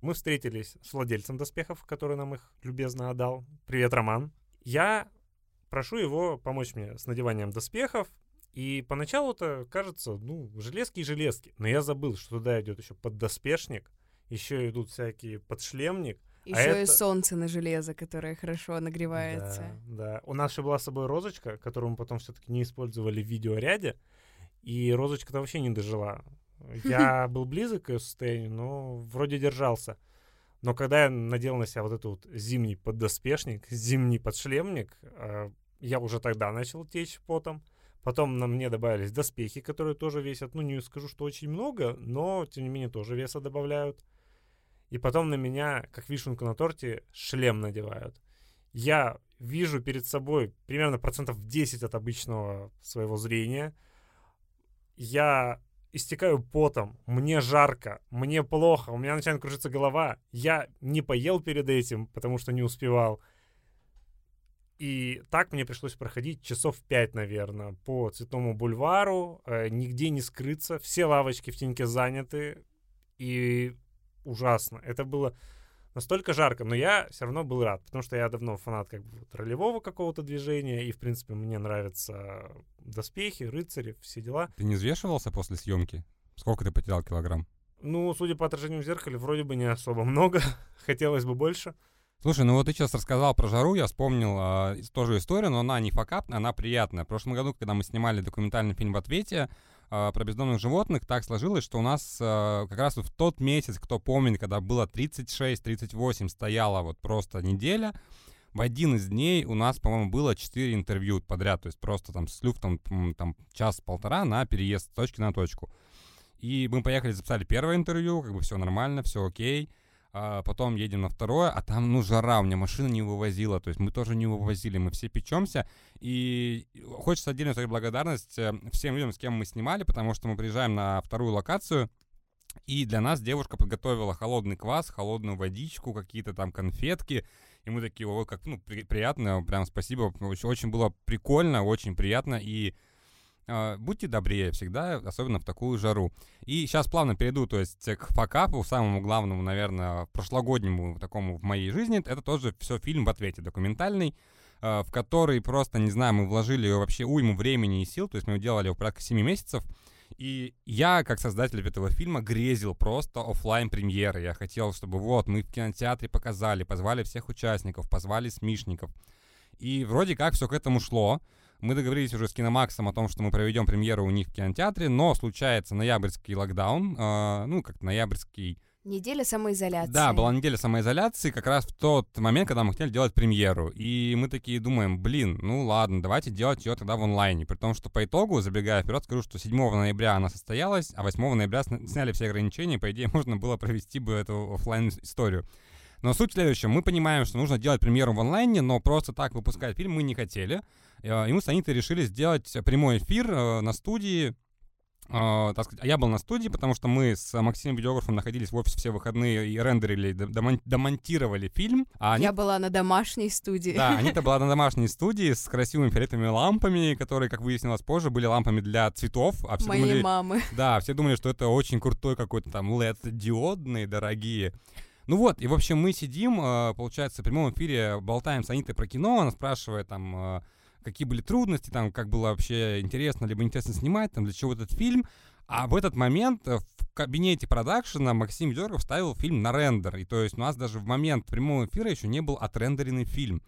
Мы встретились с владельцем доспехов, который нам их любезно отдал. Привет, Роман. Я прошу его помочь мне с надеванием доспехов. И поначалу-то кажется, ну, железки и железки. Но я забыл, что туда идет еще поддоспешник, еще идут всякие подшлемник. Еще и это- солнце на железо, которое хорошо нагревается. Да, да. У нас еще была с собой розочка, которую мы потом все-таки не использовали в видеоряде. И розочка-то вообще не дожила. (laughs) Я был близок к ее состоянию, но вроде держался. Но когда я надел на себя вот этот вот зимний поддоспешник, зимний подшлемник, э, я уже тогда начал течь потом. Потом на мне добавились доспехи, которые тоже весят, ну не скажу, что очень много, но тем не менее тоже веса добавляют. И потом на меня, как вишенку на торте, шлем надевают. Я вижу перед собой примерно процентов 10 от обычного своего зрения. Я истекаю потом, мне жарко, мне плохо, у меня начинает кружиться голова. Я не поел перед этим, потому что не успевал. И так мне пришлось проходить часов пять, наверное, по Цветному бульвару, э, нигде не скрыться, все лавочки в теньке заняты, и ужасно. Это было настолько жарко, но я все равно был рад, потому что я давно фанат как бы вот ролевого какого-то движения, и, в принципе, мне нравятся доспехи, рыцари, все дела. Ты не взвешивался после съемки? Сколько ты потерял килограмм? Ну, судя по отражению в зеркале, вроде бы не особо (laughs) много. Хотелось бы больше. Слушай, ну вот ты сейчас рассказал про жару, я вспомнил э, тоже историю, но она не факапная, она приятная. В прошлом году, когда мы снимали документальный фильм в ответе э, про бездомных животных, так сложилось, что у нас э, как раз в тот месяц, кто помнит, когда было 36-38, стояла вот просто неделя, в один из дней у нас, по-моему, было 4 интервью подряд, то есть просто там с люфтом там час-полтора на переезд с точки на точку. И мы поехали, записали первое интервью, как бы все нормально, все окей. А потом едем на второе, а там, ну, жара, у меня машина не вывозила, то есть мы тоже не вывозили, мы все печемся. И хочется отдельно сказать благодарность э, всем людям, с кем мы снимали, потому что мы приезжаем на вторую локацию, и для нас девушка подготовила холодный квас, холодную водичку, какие-то там конфетки. И мы такие, ой, как ну, при, приятно, прям спасибо. Очень, очень было прикольно, очень приятно. И будьте добрее всегда, особенно в такую жару. И сейчас плавно перейду, то есть к факапу, самому главному, наверное, прошлогоднему такому в моей жизни. Это тоже все фильм в ответе, документальный э, в который просто, не знаю, мы вложили вообще уйму времени и сил, то есть мы его делали в порядка 7 месяцев, и я, как создатель этого фильма, грезил просто офлайн премьеры. Я хотел, чтобы вот мы в кинотеатре показали, позвали всех участников, позвали смешников. И вроде как все к этому шло. Мы договорились уже с Киномаксом о том, что мы проведем премьеру у них в кинотеатре, но случается ноябрьский локдаун, э, ну, как ноябрьский Неделя самоизоляции. Да, была неделя самоизоляции как раз в тот момент, когда мы хотели делать премьеру. И мы такие думаем, блин, ну ладно, давайте делать ее тогда в онлайне. При том, что по итогу, забегая вперед, скажу, что 7 ноября она состоялась, а 8 ноября сняли все ограничения, по идее, (laughs) можно было провести бы эту офлайн историю Но суть в следующем. Мы понимаем, что нужно делать премьеру в онлайне, но просто так выпускать фильм мы не хотели. Э, и мы с Анитой решили сделать прямой эфир э, на студии Uh, так сказать, я был на студии, потому что мы с Максимом Видеографом находились в офисе все выходные и рендерили, домон- домонтировали фильм. А они... Я была на домашней студии. Да, (laughs) Анита была на домашней студии с красивыми фиолетовыми лампами, которые, как выяснилось позже, были лампами для цветов. А все Моей думали, мамы. Да, все думали, что это очень крутой какой-то там LED-диодные, дорогие. Ну вот, и в общем мы сидим, а, получается, в прямом эфире болтаем с Анитой про кино, она спрашивает там а, какие были трудности, там, как было вообще интересно, либо интересно снимать, там, для чего этот фильм. А в этот момент э, в кабинете продакшена Максим Дергов ставил фильм на рендер. И то есть у нас даже в момент прямого эфира еще не был отрендеренный фильм.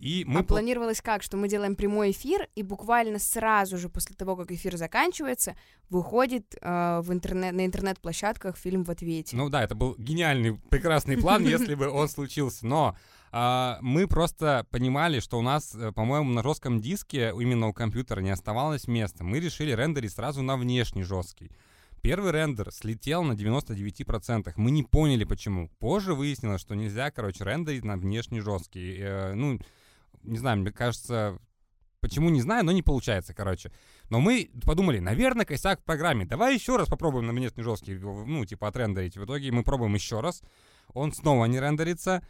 И мы а планировалось как, что мы делаем прямой эфир, и буквально сразу же после того, как эфир заканчивается, выходит э, в интернет, на интернет-площадках фильм в ответе. Ну да, это был гениальный, прекрасный план, (laughs) если бы он случился. Но а, мы просто понимали, что у нас, э, по-моему, на жестком диске именно у компьютера не оставалось места. Мы решили рендерить сразу на внешний жесткий. Первый рендер слетел на 99%. Мы не поняли, почему. Позже выяснилось, что нельзя, короче, рендерить на внешний жесткий. Э, ну, не знаю, мне кажется, почему не знаю, но не получается, короче. Но мы подумали, наверное, косяк в программе. Давай еще раз попробуем на внешний жесткий, ну, типа, отрендерить. В итоге мы пробуем еще раз. Он снова не рендерится.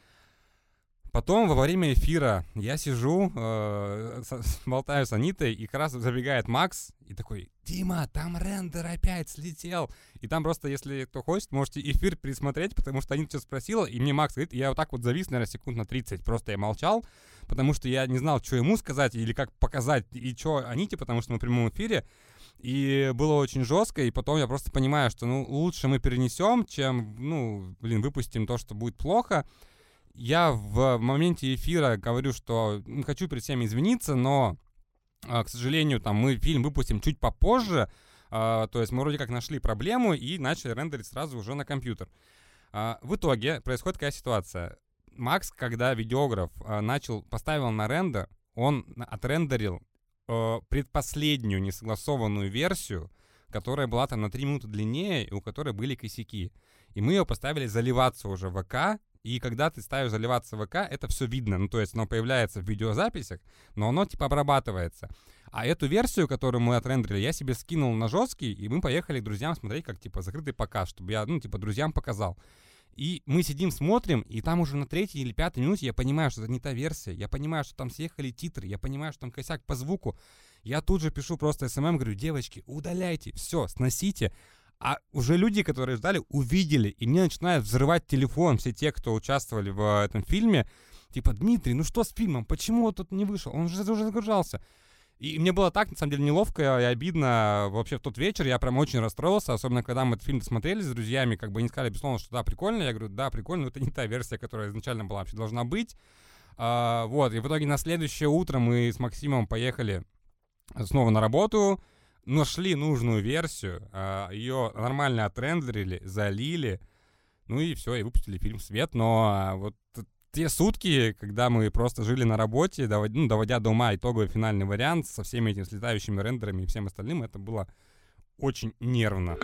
Потом во время эфира я сижу, э, с, болтаю с Анитой, и как раз забегает Макс и такой, Дима, там рендер опять слетел. И там просто, если кто хочет, можете эфир пересмотреть, потому что Анита что спросила, и мне Макс говорит, я вот так вот завис, наверное, секунд на 30, просто я молчал, потому что я не знал, что ему сказать или как показать, и что Аните, потому что мы в прямом эфире. И было очень жестко, и потом я просто понимаю, что ну лучше мы перенесем, чем, ну, блин, выпустим то, что будет плохо я в моменте эфира говорю, что хочу перед всеми извиниться, но, а, к сожалению, там мы фильм выпустим чуть попозже, а, то есть мы вроде как нашли проблему и начали рендерить сразу уже на компьютер. А, в итоге происходит такая ситуация. Макс, когда видеограф начал, поставил на рендер, он отрендерил предпоследнюю несогласованную версию, которая была там на 3 минуты длиннее, и у которой были косяки. И мы ее поставили заливаться уже в ВК, и когда ты ставишь заливаться в ВК, это все видно. Ну, то есть оно появляется в видеозаписях, но оно типа обрабатывается. А эту версию, которую мы отрендерили, я себе скинул на жесткий, и мы поехали к друзьям смотреть, как типа закрытый показ, чтобы я, ну, типа, друзьям показал. И мы сидим, смотрим, и там уже на третьей или пятой минуте я понимаю, что это не та версия. Я понимаю, что там съехали титры, я понимаю, что там косяк по звуку. Я тут же пишу просто СММ, говорю, девочки, удаляйте, все, сносите. А уже люди, которые ждали, увидели, и мне начинают взрывать телефон все те, кто участвовали в этом фильме. Типа, Дмитрий, ну что с фильмом? Почему он тут не вышел? Он же уже загружался. И мне было так, на самом деле, неловко и обидно вообще в тот вечер. Я прям очень расстроился, особенно когда мы этот фильм смотрели с друзьями, как бы они сказали, безусловно, что да, прикольно. Я говорю, да, прикольно, но это не та версия, которая изначально была вообще должна быть. А, вот, и в итоге на следующее утро мы с Максимом поехали снова на работу, нашли нужную версию, а, ее нормально отрендерили, залили, ну и все, и выпустили фильм свет. Но а, вот те сутки, когда мы просто жили на работе, доводя, ну, доводя до ума итоговый финальный вариант со всеми этими слетающими рендерами и всем остальным, это было очень нервно.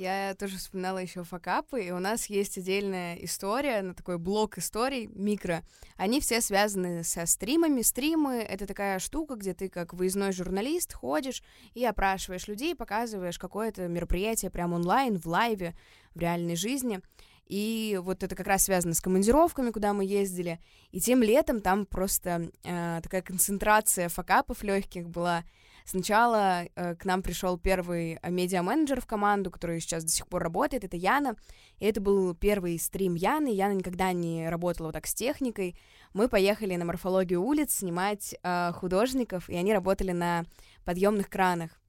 Я тоже вспоминала еще факапы, и у нас есть отдельная история, на такой блок историй, микро. Они все связаны со стримами. Стримы — это такая штука, где ты как выездной журналист ходишь и опрашиваешь людей, показываешь какое-то мероприятие прямо онлайн, в лайве, в реальной жизни. И вот это как раз связано с командировками, куда мы ездили. И тем летом там просто э, такая концентрация факапов легких была. Сначала э, к нам пришел первый э, медиа-менеджер в команду, который сейчас до сих пор работает, это Яна. И это был первый стрим Яны. Яна никогда не работала вот так с техникой. Мы поехали на морфологию улиц снимать э, художников, и они работали на подъемных кранах.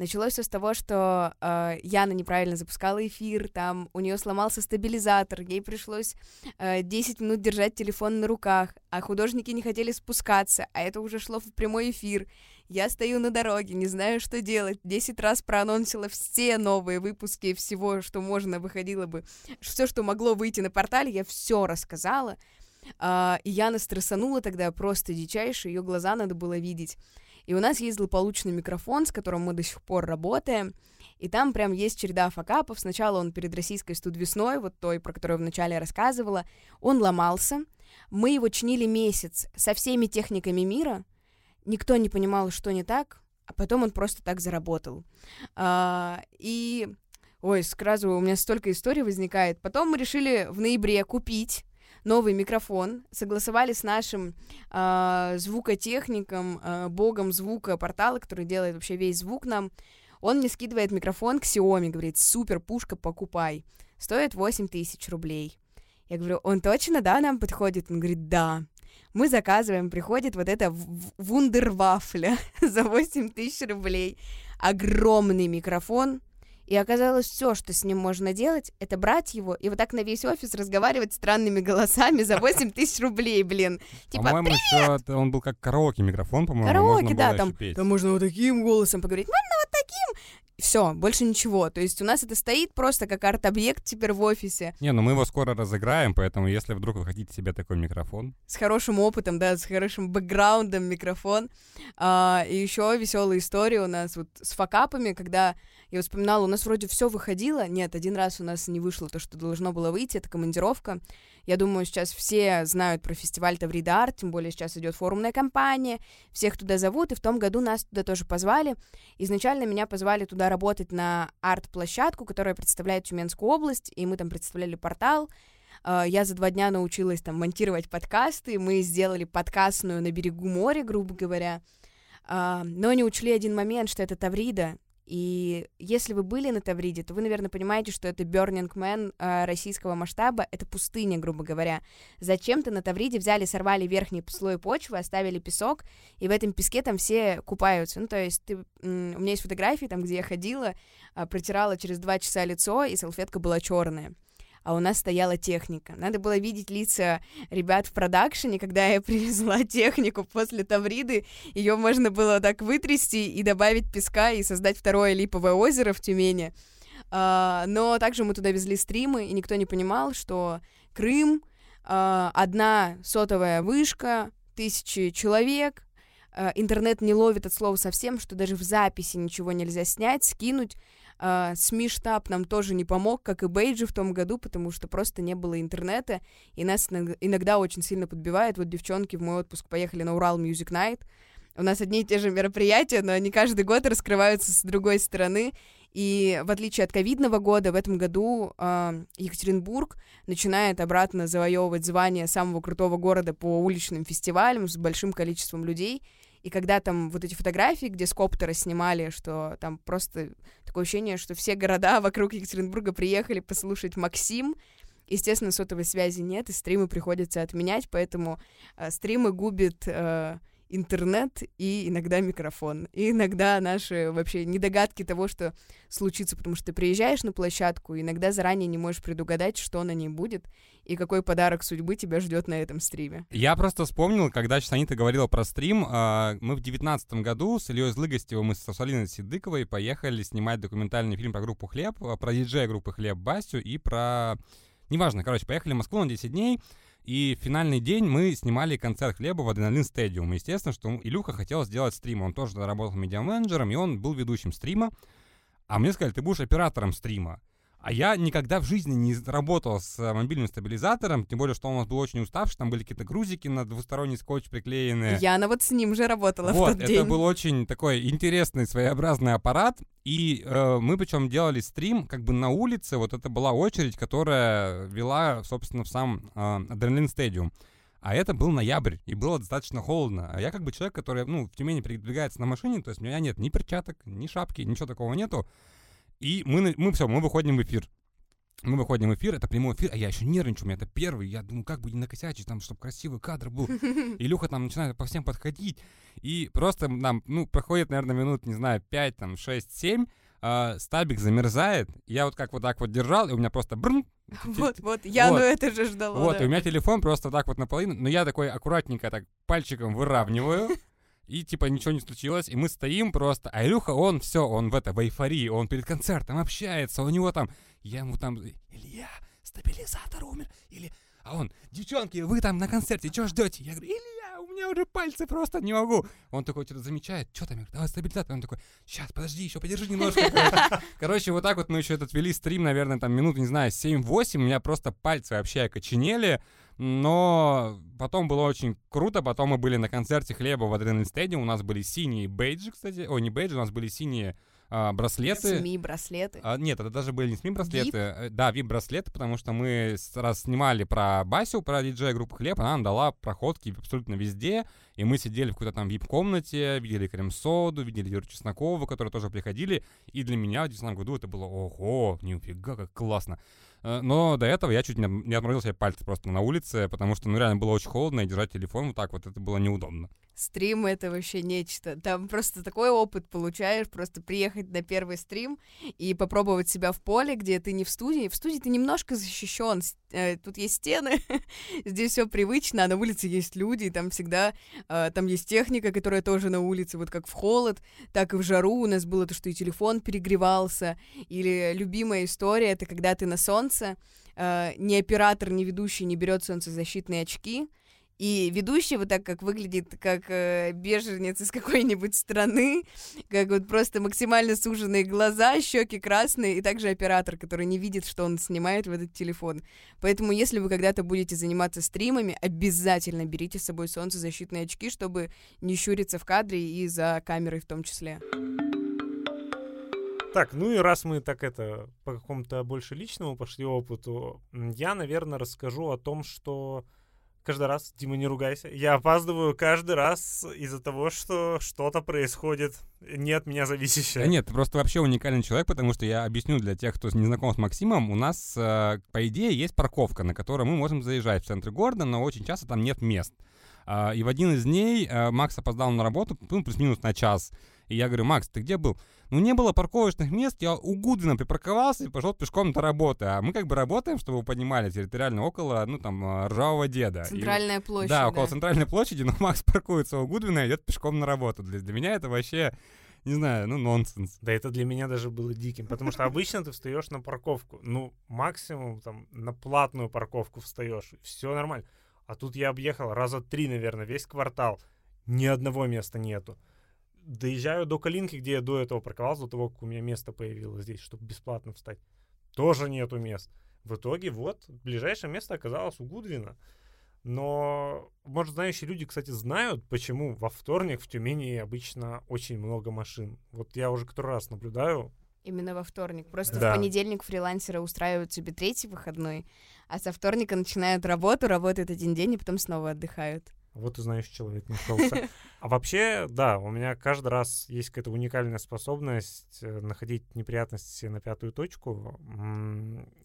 Началось все с того, что э, Яна неправильно запускала эфир, там у нее сломался стабилизатор, ей пришлось э, 10 минут держать телефон на руках, а художники не хотели спускаться, а это уже шло в прямой эфир. Я стою на дороге, не знаю, что делать. Десять раз проанонсила все новые выпуски всего, что можно, выходило бы. Все, что могло выйти на портале, я все рассказала. Uh, и Яна стрессанула тогда просто дичайше, ее глаза надо было видеть. И у нас есть злополучный микрофон, с которым мы до сих пор работаем. И там прям есть череда факапов. Сначала он перед российской студвесной, вот той, про которую вначале рассказывала, он ломался. Мы его чинили месяц со всеми техниками мира. Никто не понимал, что не так, а потом он просто так заработал. А, и... Ой, сразу у меня столько историй возникает. Потом мы решили в ноябре купить новый микрофон, согласовали с нашим э, звукотехником, э, богом звука портала, который делает вообще весь звук нам. Он мне скидывает микрофон к Xiaomi, говорит, супер, пушка, покупай. Стоит 8 тысяч рублей. Я говорю, он точно, да, нам подходит? Он говорит, да. Мы заказываем, приходит вот это вундервафля (laughs) за 8 тысяч рублей. Огромный микрофон, и оказалось, все, что с ним можно делать, это брать его и вот так на весь офис разговаривать странными голосами за 8 (laughs) тысяч рублей, блин. Типа, По-моему, еще он был как караоке микрофон, по-моему. Караоке, да, там, там можно вот таким голосом поговорить. Можно вот таким. Все, больше ничего. То есть у нас это стоит просто как арт-объект теперь в офисе. Не, ну мы его скоро разыграем, поэтому если вдруг вы хотите себе такой микрофон. С хорошим опытом, да, с хорошим бэкграундом микрофон. А, и еще веселая история у нас вот с факапами, когда я вспоминала, у нас вроде все выходило. Нет, один раз у нас не вышло то, что должно было выйти, это командировка. Я думаю, сейчас все знают про фестиваль Таврида Арт, тем более сейчас идет форумная кампания, всех туда зовут, и в том году нас туда тоже позвали. Изначально меня позвали туда работать на арт-площадку, которая представляет Тюменскую область, и мы там представляли портал. А, я за два дня научилась там монтировать подкасты, мы сделали подкастную на берегу моря, грубо говоря. А, но не учли один момент, что это Таврида, и если вы были на Тавриде, то вы, наверное, понимаете, что это Burning Man э, российского масштаба, это пустыня, грубо говоря. Зачем-то на Тавриде взяли, сорвали верхний слой почвы, оставили песок, и в этом песке там все купаются. Ну, то есть ты, у меня есть фотографии, там, где я ходила, э, протирала через два часа лицо, и салфетка была черная а у нас стояла техника. Надо было видеть лица ребят в продакшене, когда я (laughs) привезла технику после Тавриды. Ее можно было так вытрясти и добавить песка и создать второе липовое озеро в Тюмени. А, но также мы туда везли стримы, и никто не понимал, что Крым, а, одна сотовая вышка, тысячи человек, а, интернет не ловит от слова совсем, что даже в записи ничего нельзя снять, скинуть, Uh, СМИ-штаб нам тоже не помог, как и Бейджи в том году, потому что просто не было интернета, и нас иногда очень сильно подбивает. Вот девчонки в мой отпуск поехали на Урал Music Night. У нас одни и те же мероприятия, но они каждый год раскрываются с другой стороны. И в отличие от ковидного года, в этом году э, Екатеринбург начинает обратно завоевывать звание самого крутого города по уличным фестивалям с большим количеством людей. И когда там вот эти фотографии, где с снимали, что там просто такое ощущение, что все города вокруг Екатеринбурга приехали послушать Максим, Естественно, сотовой связи нет, и стримы приходится отменять, поэтому э, стримы губит э, интернет и иногда микрофон. И иногда наши вообще недогадки того, что случится, потому что ты приезжаешь на площадку, и иногда заранее не можешь предугадать, что на ней будет, и какой подарок судьбы тебя ждет на этом стриме. Я просто вспомнил, когда сейчас Анита говорила про стрим, э, мы в девятнадцатом году с Ильей Злыгостевым мы с Салиной Сидыковой поехали снимать документальный фильм про группу «Хлеб», про диджея группы «Хлеб» Басю и про... Неважно, короче, поехали в Москву на 10 дней, и финальный день мы снимали концерт хлеба в Адреналин Стадиум. Естественно, что Илюха хотел сделать стрим. Он тоже работал медиа-менеджером, и он был ведущим стрима. А мне сказали, ты будешь оператором стрима. А я никогда в жизни не работал с э, мобильным стабилизатором, тем более, что он у нас был очень уставший, там были какие-то грузики на двусторонний скотч приклеенные. Яна вот с ним же работала вот, в тот это день. был очень такой интересный, своеобразный аппарат, и э, мы причем делали стрим как бы на улице, вот это была очередь, которая вела, собственно, в сам э, Адреналин Стадиум. А это был ноябрь, и было достаточно холодно. А я как бы человек, который, ну, в Тюмени передвигается на машине, то есть у меня нет ни перчаток, ни шапки, ничего такого нету. И мы, мы все, мы выходим в эфир. Мы выходим в эфир, это прямой эфир, а я еще нервничаю, у меня это первый, я думаю, как бы не накосячить, там, чтобы красивый кадр был. И (laughs) Илюха там начинает по всем подходить, и просто нам, ну, проходит, наверное, минут, не знаю, 5, там, 6, 7, э, стабик замерзает, я вот как вот так вот держал, и у меня просто брн, (laughs) Вот, вот, Яну Вот. это же ждало. вот, да. и у меня телефон просто так вот наполовину, но я такой аккуратненько так пальчиком выравниваю, (laughs) и типа ничего не случилось, и мы стоим просто, а Илюха, он все, он в это, в эйфории, он перед концертом общается, у него там, я ему там, Илья, стабилизатор умер, или, а он, девчонки, вы там на концерте, что ждете? Я говорю, Илья, у меня уже пальцы просто не могу. Он такой что-то замечает, что там, я говорю, давай стабилизатор, он такой, сейчас, подожди, еще подержи немножко. (laughs) Короче. Вот так вот мы еще этот вели стрим, наверное, там минут, не знаю, 7-8, у меня просто пальцы вообще окоченели, но потом было очень круто. Потом мы были на концерте хлеба в Адреналин Стадиум. У нас были синие бейджи, кстати. Ой, не бейджи, у нас были синие а, браслеты. СМИ, браслеты. А, нет, это даже были не СМИ-браслеты. э, Да, VIP-браслеты, потому что мы раз снимали про Басю, про диджея группы Хлеб, она нам дала проходки абсолютно везде, и мы сидели в какой-то там VIP-комнате, видели крем-соду, видели Юру Чеснокова, которые тоже приходили, и для меня в 2010 году это было ого, нифига, как классно. Э, Но до этого я чуть не отморозил себе пальцы просто на улице, потому что, ну, реально было очень холодно, и держать телефон вот так вот, это было неудобно. Стрим — это вообще нечто. Там просто такой опыт получаешь, просто приехать на первый стрим и попробовать себя в поле, где ты не в студии. В студии ты немножко защищен. Тут есть стены, (laughs) здесь все привычно, а на улице есть люди, и там всегда э, там есть техника, которая тоже на улице, вот как в холод, так и в жару. У нас было то, что и телефон перегревался. Или любимая история — это когда ты на солнце, э, ни оператор, ни ведущий не берет солнцезащитные очки, и ведущий вот так как выглядит, как э, беженец из какой-нибудь страны, как вот просто максимально суженные глаза, щеки красные, и также оператор, который не видит, что он снимает в этот телефон. Поэтому, если вы когда-то будете заниматься стримами, обязательно берите с собой солнцезащитные очки, чтобы не щуриться в кадре и за камерой в том числе. Так, ну и раз мы так это по какому-то больше личному пошли опыту, я, наверное, расскажу о том, что каждый раз, Дима, не ругайся, я опаздываю каждый раз из-за того, что что-то происходит не от меня зависящее. Да нет, ты просто вообще уникальный человек, потому что я объясню для тех, кто не знаком с Максимом, у нас, э, по идее, есть парковка, на которую мы можем заезжать в центр города, но очень часто там нет мест. А, И в один из дней э, Макс опоздал на работу, ну, плюс-минус на час. И я говорю, Макс, ты где был? Ну, не было парковочных мест, я у Гудвина припарковался и пошел пешком до работы. А мы как бы работаем, чтобы вы понимали, территориально около, ну, там, э, Ржавого деда. И- Центральная площадь. да, около центральной площади, но (laughs) Макс паркуется у Гудвина и идет пешком на работу. Для, для меня это вообще, не знаю, ну, нонсенс. Да это для меня даже было диким, потому что обычно ты встаешь на парковку, ну, максимум там на платную парковку встаешь, все нормально. А тут я объехал раза три, наверное, весь квартал, ни одного места нету. Доезжаю до Калинки, где я до этого парковался, до того, как у меня место появилось здесь, чтобы бесплатно встать. Тоже нету мест. В итоге вот, ближайшее место оказалось у Гудвина. Но, может, знающие люди, кстати, знают, почему во вторник в Тюмени обычно очень много машин. Вот я уже который раз наблюдаю. Именно во вторник. Просто Да. в понедельник фрилансеры устраивают себе третий выходной, а со вторника начинают работу, работают один день и потом снова отдыхают. Вот и знающий человек (laughs) нашелся. А вообще, да, у меня каждый раз есть какая-то уникальная способность э, находить неприятности на пятую точку.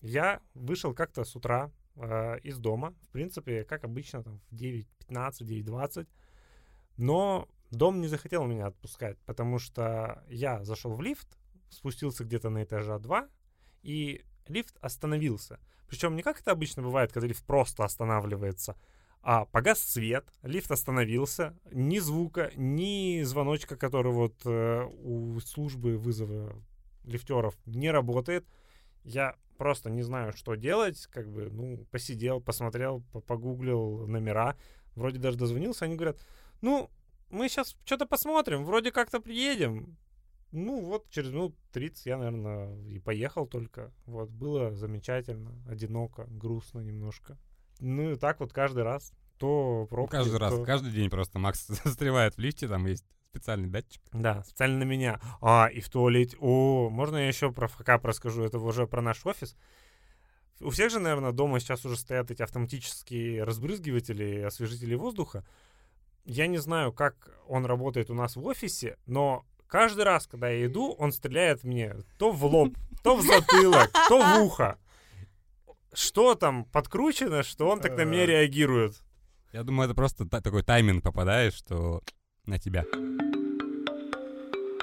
Я вышел как-то с утра э, из дома, в принципе, как обычно, там в 9.15, 9.20. Но дом не захотел меня отпускать, потому что я зашел в лифт, спустился где-то на этаже 2, и лифт остановился. Причем не как это обычно бывает, когда лифт просто останавливается, а погас свет, лифт остановился, ни звука, ни звоночка, который вот э, у службы вызова лифтеров не работает. Я просто не знаю, что делать, как бы, ну, посидел, посмотрел, погуглил номера, вроде даже дозвонился, они говорят, ну, мы сейчас что-то посмотрим, вроде как-то приедем. Ну, вот через минут 30 я, наверное, и поехал только. Вот, было замечательно, одиноко, грустно немножко. Ну, и так вот каждый раз. То пробки, Ну, каждый раз, то- каждый день просто Макс (laughs) застревает в лифте, там есть специальный датчик. Да, специально на меня. А, и в туалете. О, можно я еще про факап расскажу? Это уже про наш офис. У всех же, наверное, дома сейчас уже стоят эти автоматические разбрызгиватели, освежители воздуха. Я не знаю, как он работает у нас в офисе, но каждый раз, когда я иду, он стреляет мне то в лоб, то в затылок, то в ухо. Что там подкручено, что он так на меня Э. реагирует? Я думаю, это просто та- такой тайминг попадает, что на тебя.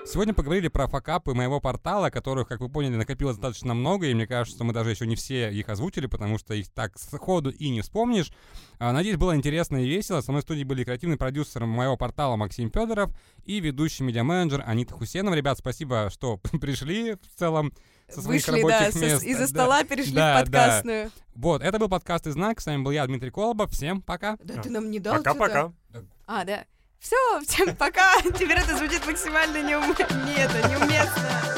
Сегодня поговорили про факапы моего портала, которых, как вы поняли, накопилось достаточно много, и мне кажется, что мы даже еще не все их озвучили, потому что их так сходу и не вспомнишь. А, Надеюсь, было интересно и весело. Со мной в студии были креативный продюсер моего портала Максим Федоров и ведущий медиа-менеджер Анита Хусенова. Ребят, спасибо, что (laughs) пришли в целом со своих Вышли, да, мест. из-за Да. стола, перешли Да, в да. подкастную. Вот, это был подкаст «Из знак». С вами был я, Дмитрий Колобов. Всем пока. Да ты нам не дал Пока-пока. А, да. Все, всем пока. (laughs) Теперь это звучит максимально неум... не это, неуместно.